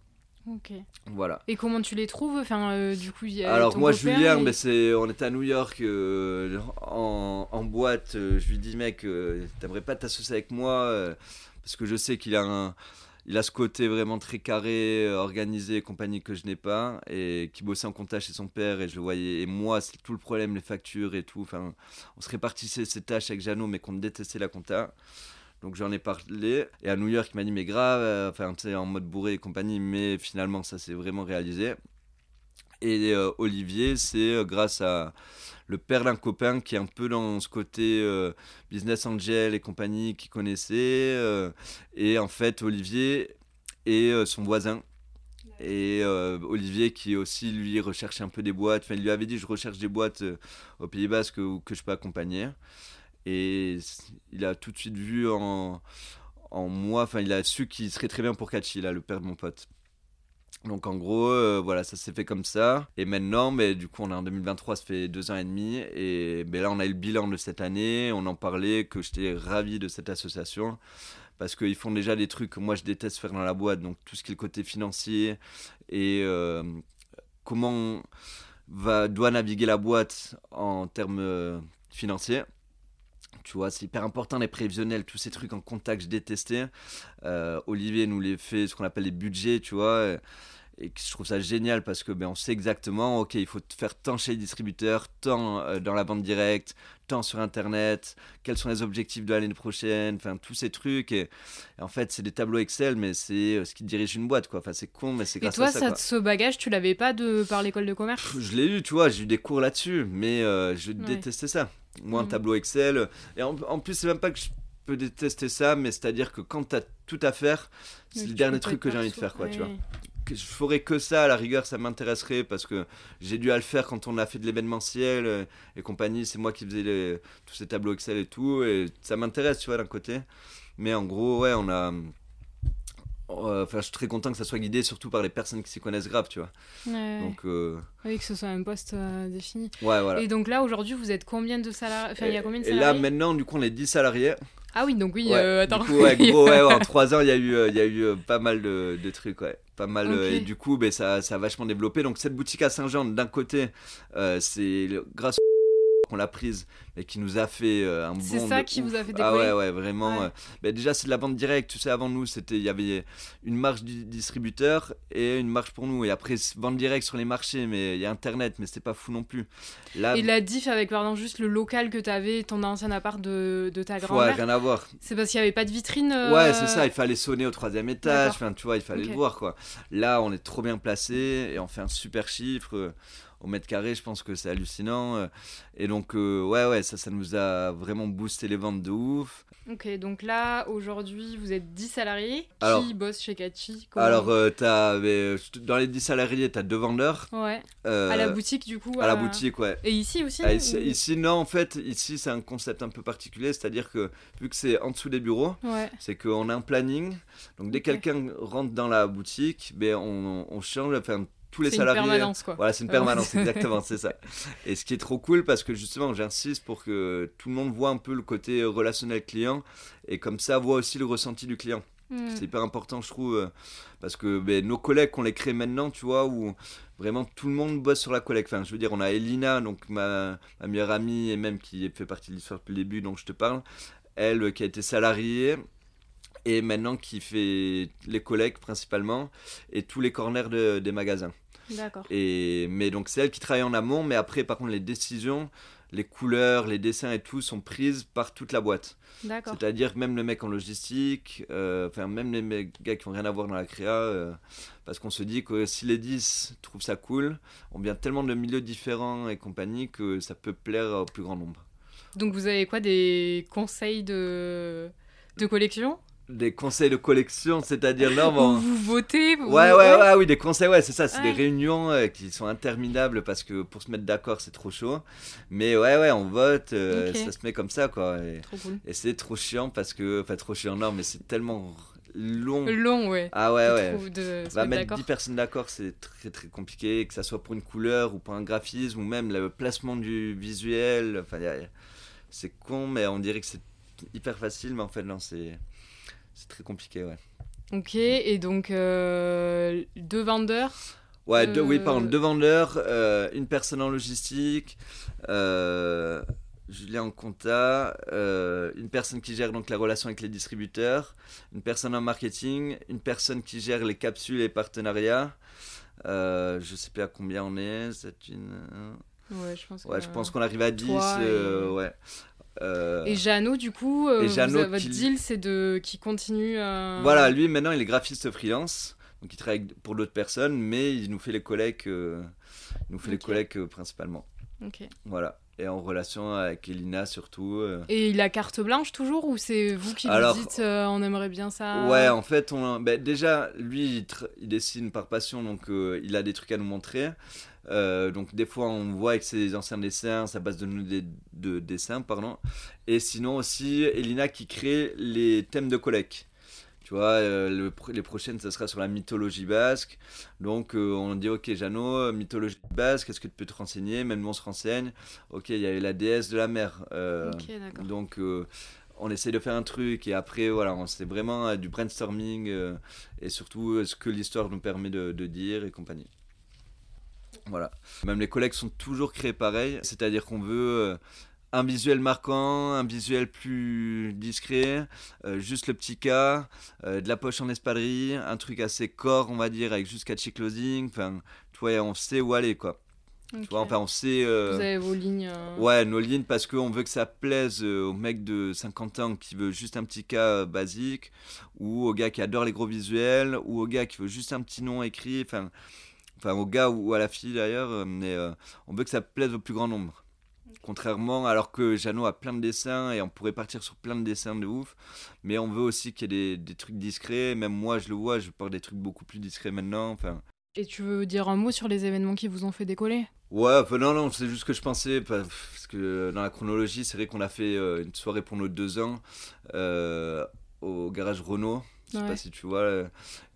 Ok. Voilà. Et comment tu les trouves Enfin, euh, du coup, y a Alors moi, Julien, mais c'est, on était à New York en, en, boîte. je lui dis, mec, t'aimerais pas t'associer avec moi parce que je sais qu'il a un, il a ce côté vraiment très carré, euh, organisé et compagnie que je n'ai pas, et qui bossait en comptage chez son père, et je voyais. Et moi, c'est tout le problème, les factures et tout. Enfin, on se répartissait ces tâches avec Jeannot, mais qu'on détestait la compta. Donc j'en ai parlé. Et à New York, il m'a dit, mais grave, euh, enfin, en mode bourré et compagnie, mais finalement, ça s'est vraiment réalisé. Et euh, Olivier, c'est grâce à le père d'un copain qui est un peu dans ce côté euh, business angel et compagnie qui connaissait. Euh, et en fait, Olivier est euh, son voisin. Et Olivier qui aussi, lui, recherche un peu des boîtes. Enfin, il lui avait dit, je recherche des boîtes au Pays Basque que, que je peux accompagner. Et il a tout de suite vu en, en moi, enfin, il a su qu'il serait très bien pour Kachi, là, le père de mon pote. Donc en gros, euh, voilà, ça s'est fait comme ça. Et maintenant, mais, du coup, on est en 2023, ça fait deux ans et demi. Et mais là, on a eu le bilan de cette année. On en parlait, que j'étais ravi de cette association. Parce qu'ils font déjà des trucs que moi, je déteste faire dans la boîte. Donc tout ce qui est le côté financier et euh, comment va, doit naviguer la boîte en termes euh, financiers. Tu vois, c'est hyper important les prévisionnels, tous ces trucs en contact, je détestais. Olivier nous les fait ce qu'on appelle les budgets, tu vois. et je trouve ça génial parce que ben, on sait exactement, ok, il faut faire tant chez les distributeurs, tant euh, dans la vente directe, tant sur Internet, quels sont les objectifs de l'année prochaine, enfin tous ces trucs. Et, en fait, c'est des tableaux Excel, mais c'est euh, ce qui dirige une boîte, quoi. Enfin, c'est con, mais c'est grâce toi, à ça. Et toi, ce bagage, tu l'avais pas de par l'école de commerce? Je l'ai eu, tu vois, j'ai eu des cours là-dessus, mais euh, je détestais ça. Moi, un mhm. tableau Excel, et en, en plus, c'est même pas que je peux détester ça, mais c'est-à-dire que quand tu as tout à faire, c'est le dernier truc que j'ai envie de faire, quoi, tu vois je ferais que ça, à la rigueur, ça m'intéresserait parce que j'ai dû à le faire quand on a fait de l'événementiel euh, et compagnie. C'est moi qui faisais tous ces tableaux Excel et tout. Et ça m'intéresse, tu vois, d'un côté. Mais en gros, ouais, on a. Euh, enfin, je suis très content que ça soit guidé surtout par les personnes qui s'y connaissent grave, tu vois. Donc, euh... Oui, que ce soit un poste euh, défini. Ouais, voilà. Et donc là, aujourd'hui, vous êtes combien de salariés Enfin, il y a combien de salariés Et là, maintenant, du coup, on est 10 salariés. Ah oui, donc oui, attends. Du coup, ouais, gros, ouais, en 3 ans, il y a eu, il y a eu pas mal de, de trucs, ouais pas mal et du coup ben, ça, ça a vachement développé donc cette boutique à Saint-Jean d'un côté euh, c'est grâce qu'on l'a prise et qui nous a fait euh, un bon c'est ça qui vous a fait décoller ah ouais ouais vraiment euh, ben, déjà c'est de la vente directe tu sais avant nous c'était il y avait une marge du distributeur et une marge pour nous. Et après vente directe sur les marchés mais il y a internet mais c'était pas fou non plus. Là, et la diff avec pardon juste le local que tu avais ton ancien appart de, de ta grand-mère ouais rien à voir. c'est parce qu'il y avait pas de vitrine ouais c'est ça il fallait sonner au troisième étage enfin tu vois il fallait le voir quoi. Là on est trop bien placé et on fait un super chiffre au mètre carré, je pense que c'est hallucinant. Euh. Et donc, euh, ouais, ouais, ça, ça nous a vraiment boosté les ventes de ouf. Ok, donc là, aujourd'hui, vous êtes 10 salariés. qui bossent chez Catchy Alors, euh, as, dans les 10 salariés, tu as deux vendeurs. Ouais. à la boutique, du coup À la boutique, ouais. Et ici aussi ah, ici, non, en fait, ici, c'est un concept un peu particulier. C'est-à-dire que, vu que c'est en dessous des bureaux, c'est qu'on a un planning. Donc, dès que quelqu'un rentre dans la boutique, ben, on, on change. Enfin, tous les salariés. C'est une permanence, quoi. Voilà, c'est une permanence, exactement, c'est ça. Et ce qui est trop cool, parce que justement, j'insiste pour que tout le monde voit un peu le côté relationnel client, et comme ça, voit aussi le ressenti du client. Hmm. C'est hyper important, je trouve, euh, parce que ben, nos collègues qu'on les crée maintenant, tu vois, où vraiment tout le monde bosse sur la collecte. Enfin, je veux dire, on a Elina, donc ma, ma meilleure amie, et même qui fait partie de l'histoire depuis le début, dont je te parle, elle qui a été salariée, et maintenant qui fait les collègues principalement et tous les corners des magasins. D'accord. Et mais donc c'est elle qui travaille en amont, mais après par contre les décisions, les couleurs, les dessins et tout sont prises par toute la boîte. D'accord. C'est-à-dire même le mec en logistique, euh, enfin même les gars qui n'ont rien à voir dans la créa, euh, parce qu'on se dit que si les 10 trouvent ça cool, on vient tellement de milieux différents et compagnie que ça peut plaire au plus grand nombre. Donc vous avez quoi des conseils de de collection? Des conseils de collection, c'est-à-dire non, vous votez ouais, ouais, ouais, oui, des conseils, ouais, c'est ça, c'est des réunions euh, qui sont interminables parce que pour se mettre d'accord, c'est trop chaud. Mais ouais, ouais, on vote, euh, ça se met comme ça, quoi. Et, et c'est trop chiant parce que, enfin, trop chiant, non, mais c'est tellement long. Long, ouais. Ah ouais, ouais. De Va mettre 10 personnes d'accord, c'est très très compliqué, que ça soit pour une couleur ou pour un graphisme ou même le placement du visuel. Enfin, c'est con, mais on dirait que c'est hyper facile, mais en fait, non, c'est c'est très compliqué, ouais. Ok, et donc euh, deux vendeurs Ouais, deux, oui, pardon, deux vendeurs, euh, une personne en logistique, euh, Julien en compta, euh, une personne qui gère donc la relation avec les distributeurs, une personne en marketing, une personne qui gère les capsules et partenariats. Euh, je sais plus à combien on est, c'est une. Ouais, je pense. Ouais, je qu'on arrive à 10. Et... ouais. Euh, et Jeannot, du coup, euh, votre deal, c'est de qui continue. Voilà, lui maintenant, il est graphiste freelance, donc il travaille pour d'autres personnes, mais il nous fait les collègues, euh, nous fait les collègues principalement. Ok. Voilà. Et en relation avec Elina surtout. Et il a carte blanche toujours ou c'est vous qui lui dites on aimerait bien ça? Ouais, en fait, on, ben, déjà, lui, il, dessine par passion, donc il a des trucs à nous montrer. Euh, donc des fois on voit avec ses anciens dessins, sa base de, de, de dessins, pardon. Et sinon aussi Elina qui crée les thèmes de collecte. Tu vois, euh, les prochaines, ça sera sur la mythologie basque. Donc, euh, on dit, ok, Jeannot, mythologie basque, est-ce que tu peux te renseigner? Même nous, on se renseigne. Ok, il y a la déesse de la mer. donc, on essaie de faire un truc et après, voilà, c'est vraiment du brainstorming et surtout ce que l'histoire nous permet de, de dire et compagnie. Voilà. Même les collègues sont toujours créés pareil, c'est-à-dire qu'on veut euh, un visuel marquant, un visuel plus discret, euh, juste le petit cas, euh, de la poche en espadrille, un truc assez corps, on va dire, avec juste catchy closing. Enfin, tu vois, on sait où aller, quoi. Tu vois, enfin, on sait. Vous avez vos lignes. Ouais, nos lignes, parce qu'on veut que ça plaise au mec de 50 ans qui veut juste un petit cas basique, ou au gars qui adore les gros visuels, ou au gars qui veut juste un petit nom écrit. Enfin, enfin au gars ou à la fille d'ailleurs, mais on veut que ça plaise au plus grand nombre. Contrairement, alors que Jeannot a plein de dessins et on pourrait partir sur plein de dessins de ouf, mais on veut aussi qu'il y ait des, trucs discrets. Même moi, je le vois, je porte des trucs beaucoup plus discrets maintenant. Enfin. Et tu veux dire un mot sur les événements qui vous ont fait décoller? Ouais, non, non, c'est juste ce que je pensais, parce que dans la chronologie, c'est vrai qu'on a fait euh, une soirée pour nos deux ans euh, au garage Renault, je sais pas si tu vois, euh,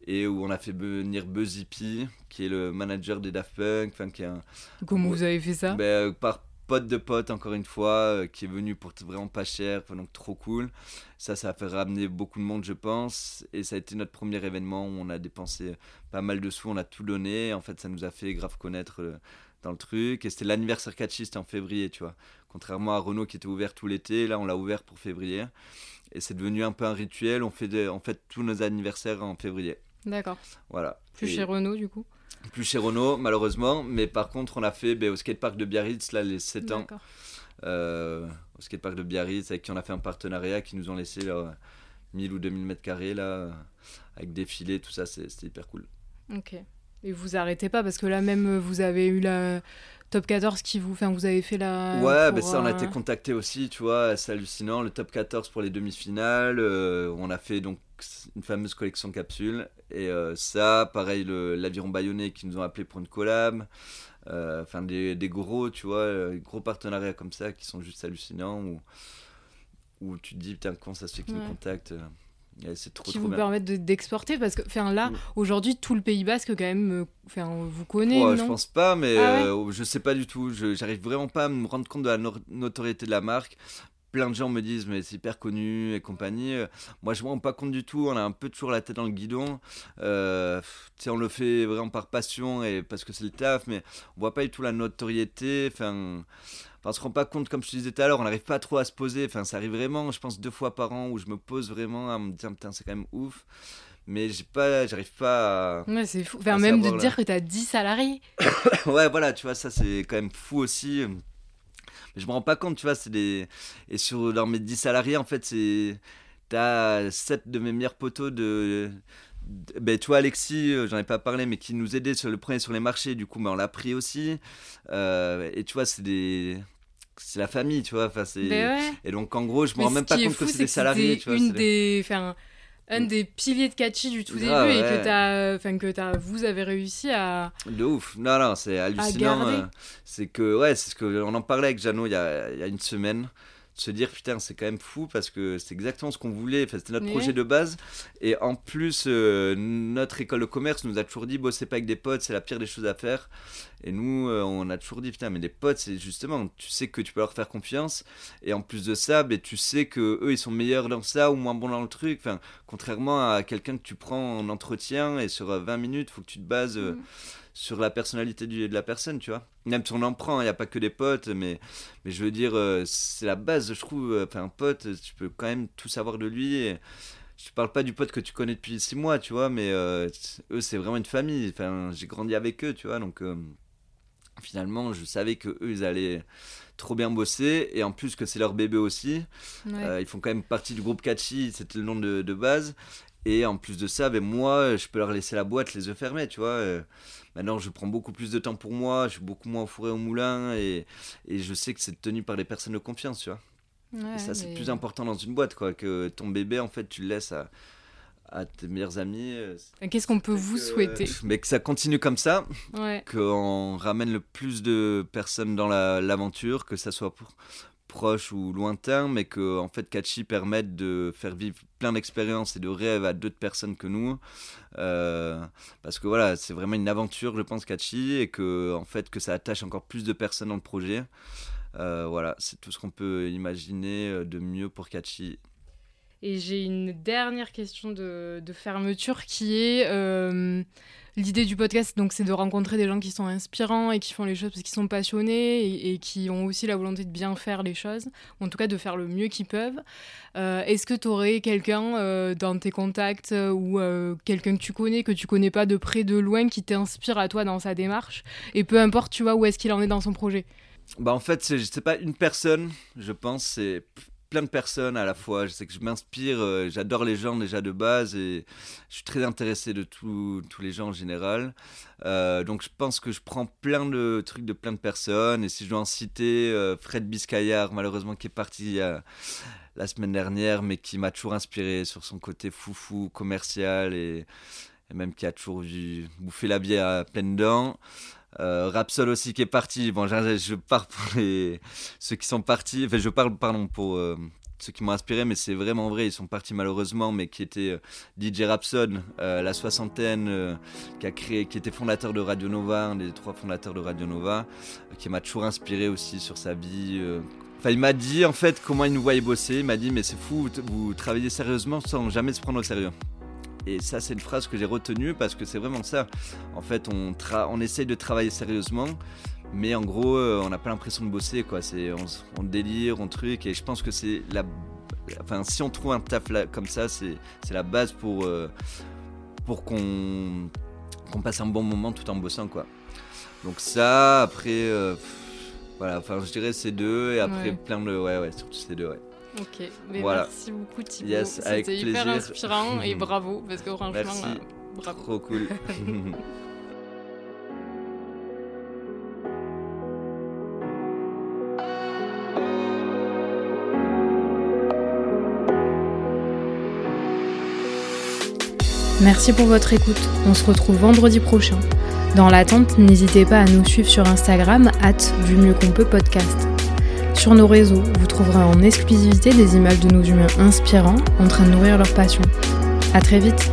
et où on a fait venir Buzzy P, qui est le manager des Daft Punk. Qui est un... Comment vous avez fait ça? Ben, Par pote de pote, encore une fois, euh, qui est venu pour vraiment pas cher, donc trop cool. Ça, ça a fait ramener beaucoup de monde, je pense. Et ça a été notre premier événement où on a dépensé pas mal de sous, on a tout donné. En fait, ça nous a fait grave connaître euh, dans le truc. Et c'était l'anniversaire catchy, c'était en février, tu vois. Contrairement à Renault qui était ouvert tout l'été, là, on l'a ouvert pour février. Et c'est devenu un peu un rituel. On fait, en fait tous nos anniversaires en février. D'accord. Voilà. Plus chez Renault, du coup plus chez Renault, malheureusement. Mais par contre, on a fait ben, au skatepark de Biarritz, là, les 7 ans. Euh, au skatepark de Biarritz, avec qui on a fait un partenariat, qui nous ont laissé 1000 ou 2000 mètres carrés, là, avec des filets, tout ça, c'était hyper cool. Ok. Et vous arrêtez pas, parce que là, même, vous avez eu la top 14 qui vous. Enfin, vous avez fait la. Ouais, ben ça, on a été contacté aussi, tu vois, c'est hallucinant. Le top 14 pour les demi-finales. Euh, on a fait donc une fameuse collection capsule. Et euh, ça, pareil, l'aviron bayonnais qui nous ont appelé pour une collab. Euh, enfin, des, des, gros, tu vois, euh, gros partenariats comme ça qui sont juste hallucinants. Où, où tu te dis, putain, comment ça se fait qu'ils nous contactent c'est trop, qui vous permettent d'exporter parce que enfin là aujourd'hui tout le Pays Basque quand même enfin vous connaissez ouais, je pense pas mais ah je sais pas du tout j'arrive vraiment pas à me rendre compte de la notoriété de la marque plein de gens me disent mais c'est hyper connu et compagnie. Euh, moi je me rends pas compte du tout, on a un peu toujours la tête dans le guidon. Euh, on le fait vraiment par passion et parce que c'est le taf, mais on voit pas du tout la notoriété. Enfin, on se rend pas compte, comme je te disais tout à l'heure, on n'arrive pas trop à se poser. Enfin, ça arrive vraiment, je pense, deux fois par an où je me pose vraiment à me dire putain, c'est quand même ouf. Mais j'ai pas, j'arrive pas à. Ouais, c'est fou. Enfin, même de te dire que tu as 10 salariés. ouais, voilà, tu vois, ça c'est quand même fou aussi. Mais je me rends pas compte, tu vois, c'est des... Et sur, dans mes 10 salariés, en fait, c'est... T'as 7 de mes meilleurs poteaux de... Ben, tu vois, Alexis, euh, j'en ai pas parlé, mais qui nous aidait sur le premier sur les marchés, du coup, mais on l'a pris aussi. Euh, et tu vois, c'est des c'est la famille, tu vois. Enfin, c'est... Ben et donc, en gros, je me rends même pas compte que c'est des salariés. Tu vois, une des un mm. des piliers de Catchy du tout début et que, as, enfin, que as, vous avez réussi à. De ouf. Non, non, c'est hallucinant. Euh, c'est que, ouais, c'est ce qu'on en parlait avec Jeannot il y a, il y a une semaine se dire putain c'est quand même fou parce que c'est exactement ce qu'on voulait enfin, c'était notre projet de base et en plus euh, notre école de commerce nous a toujours dit bosser pas avec des potes c'est la pire des choses à faire et nous euh, on a toujours dit putain mais des potes c'est justement tu sais que tu peux leur faire confiance et en plus de ça ben, tu sais que eux ils sont meilleurs dans ça ou moins bons dans le truc enfin contrairement à quelqu'un que tu prends en entretien et sur 20 minutes faut que tu te bases mm sur la personnalité de la personne, tu vois. Même si on en prend, il n'y a pas que des potes, mais, mais je veux dire, euh, c'est la base, je trouve. Euh, enfin, un pote, tu peux quand même tout savoir de lui. Et je parle pas du pote que tu connais depuis six mois, tu vois, mais euh, eux, c'est vraiment une famille. Enfin, j'ai grandi avec eux, tu vois, donc finalement, je savais que eux, ils allaient trop bien bosser et en plus que c'est leur bébé aussi. ils font quand même partie du groupe Catchy, c'était le nom de, de, base. Et en plus de ça, ben moi, je peux leur laisser la boîte les yeux fermés, tu vois. Maintenant, je prends beaucoup plus de temps pour moi, je suis beaucoup moins fourré au moulin et, et je sais que c'est tenu par des personnes de confiance, tu vois. et ça, c'est plus important dans une boîte, quoi, que ton bébé, en fait, tu le laisses à, à tes meilleurs amis. Euh, qu'est-ce qu'on peut vous souhaiter Mais que ça continue comme ça, qu'on ramène le plus de personnes dans l'aventure, que ça soit pour, proche ou lointain, mais que en fait Catchy permette de faire vivre plein d'expériences et de rêves à d'autres personnes que nous. Euh, parce que voilà, c'est vraiment une aventure, je pense, Catchy, et que en fait que ça attache encore plus de personnes dans le projet. Euh, voilà, c'est tout ce qu'on peut imaginer de mieux pour Catchy. Et j'ai une dernière question de, fermeture qui est euh, l'idée du podcast, donc c'est de rencontrer des gens qui sont inspirants et qui font les choses parce qu'ils sont passionnés et, qui ont aussi la volonté de bien faire les choses, ou en tout cas de faire le mieux qu'ils peuvent. Euh, est-ce que tu aurais quelqu'un euh, dans tes contacts ou quelqu'un que tu connais, que tu connais pas de près, de loin, qui t'inspire à toi dans sa démarche Et peu importe, tu vois, où est-ce qu'il en est dans son projet? Bah en fait, c'est pas une personne, je pense, c'est plein de personnes à la fois. Je sais que je m'inspire, euh, j'adore les gens déjà de base et je suis très intéressé de tous les gens en général. Euh, donc je pense que je prends plein de trucs de plein de personnes. Et si je dois en citer, euh, Fred Biscayar, malheureusement qui est parti la semaine dernière, mais qui m'a toujours inspiré sur son côté foufou, commercial et, et même qui a toujours vu bouffer la bière à pleines dents. Euh, Rapsol aussi qui est parti. Bon, je, je pars pour les... ceux qui sont partis. Enfin, je parle, pardon, pour euh, ceux qui m'ont inspiré, mais c'est vraiment vrai. Ils sont partis malheureusement, mais qui était euh, DJ Rapson, euh, la soixantaine, qui a créé, qui était fondateur de Radio Nova, un des trois fondateurs de Radio Nova, qui m'a toujours inspiré aussi sur sa vie. Enfin, il m'a dit en fait comment il nous voyait bosser. Il m'a dit mais c'est fou, vous travaillez sérieusement sans jamais se prendre au sérieux. Et ça, c'est une phrase que j'ai retenue parce que c'est vraiment ça. En fait, on, on essaye de travailler sérieusement, mais en gros, euh, on n'a pas l'impression de bosser. Quoi. On, on délire, on truc. Et je pense que c'est la. Enfin, si on trouve un taf là, comme ça, c'est la base pour, euh, pour qu'on passe un bon moment tout en bossant. Quoi. Donc, ça, après. Euh, voilà, enfin, je dirais ces deux, et après plein de. Ouais, ouais, surtout ces deux, ouais. Ok, mais merci beaucoup Thibaut. C'était hyper inspirant et bravo, parce que franchement, merci. Euh, bravo. Trop cool. Merci pour votre écoute. On se retrouve vendredi prochain. Dans l'attente, n'hésitez pas à nous suivre sur Instagram, hâte du mieux qu'on peut podcast. Sur nos réseaux, vous trouverez en exclusivité des images de nos humains inspirants en train de nourrir leur passion. A très vite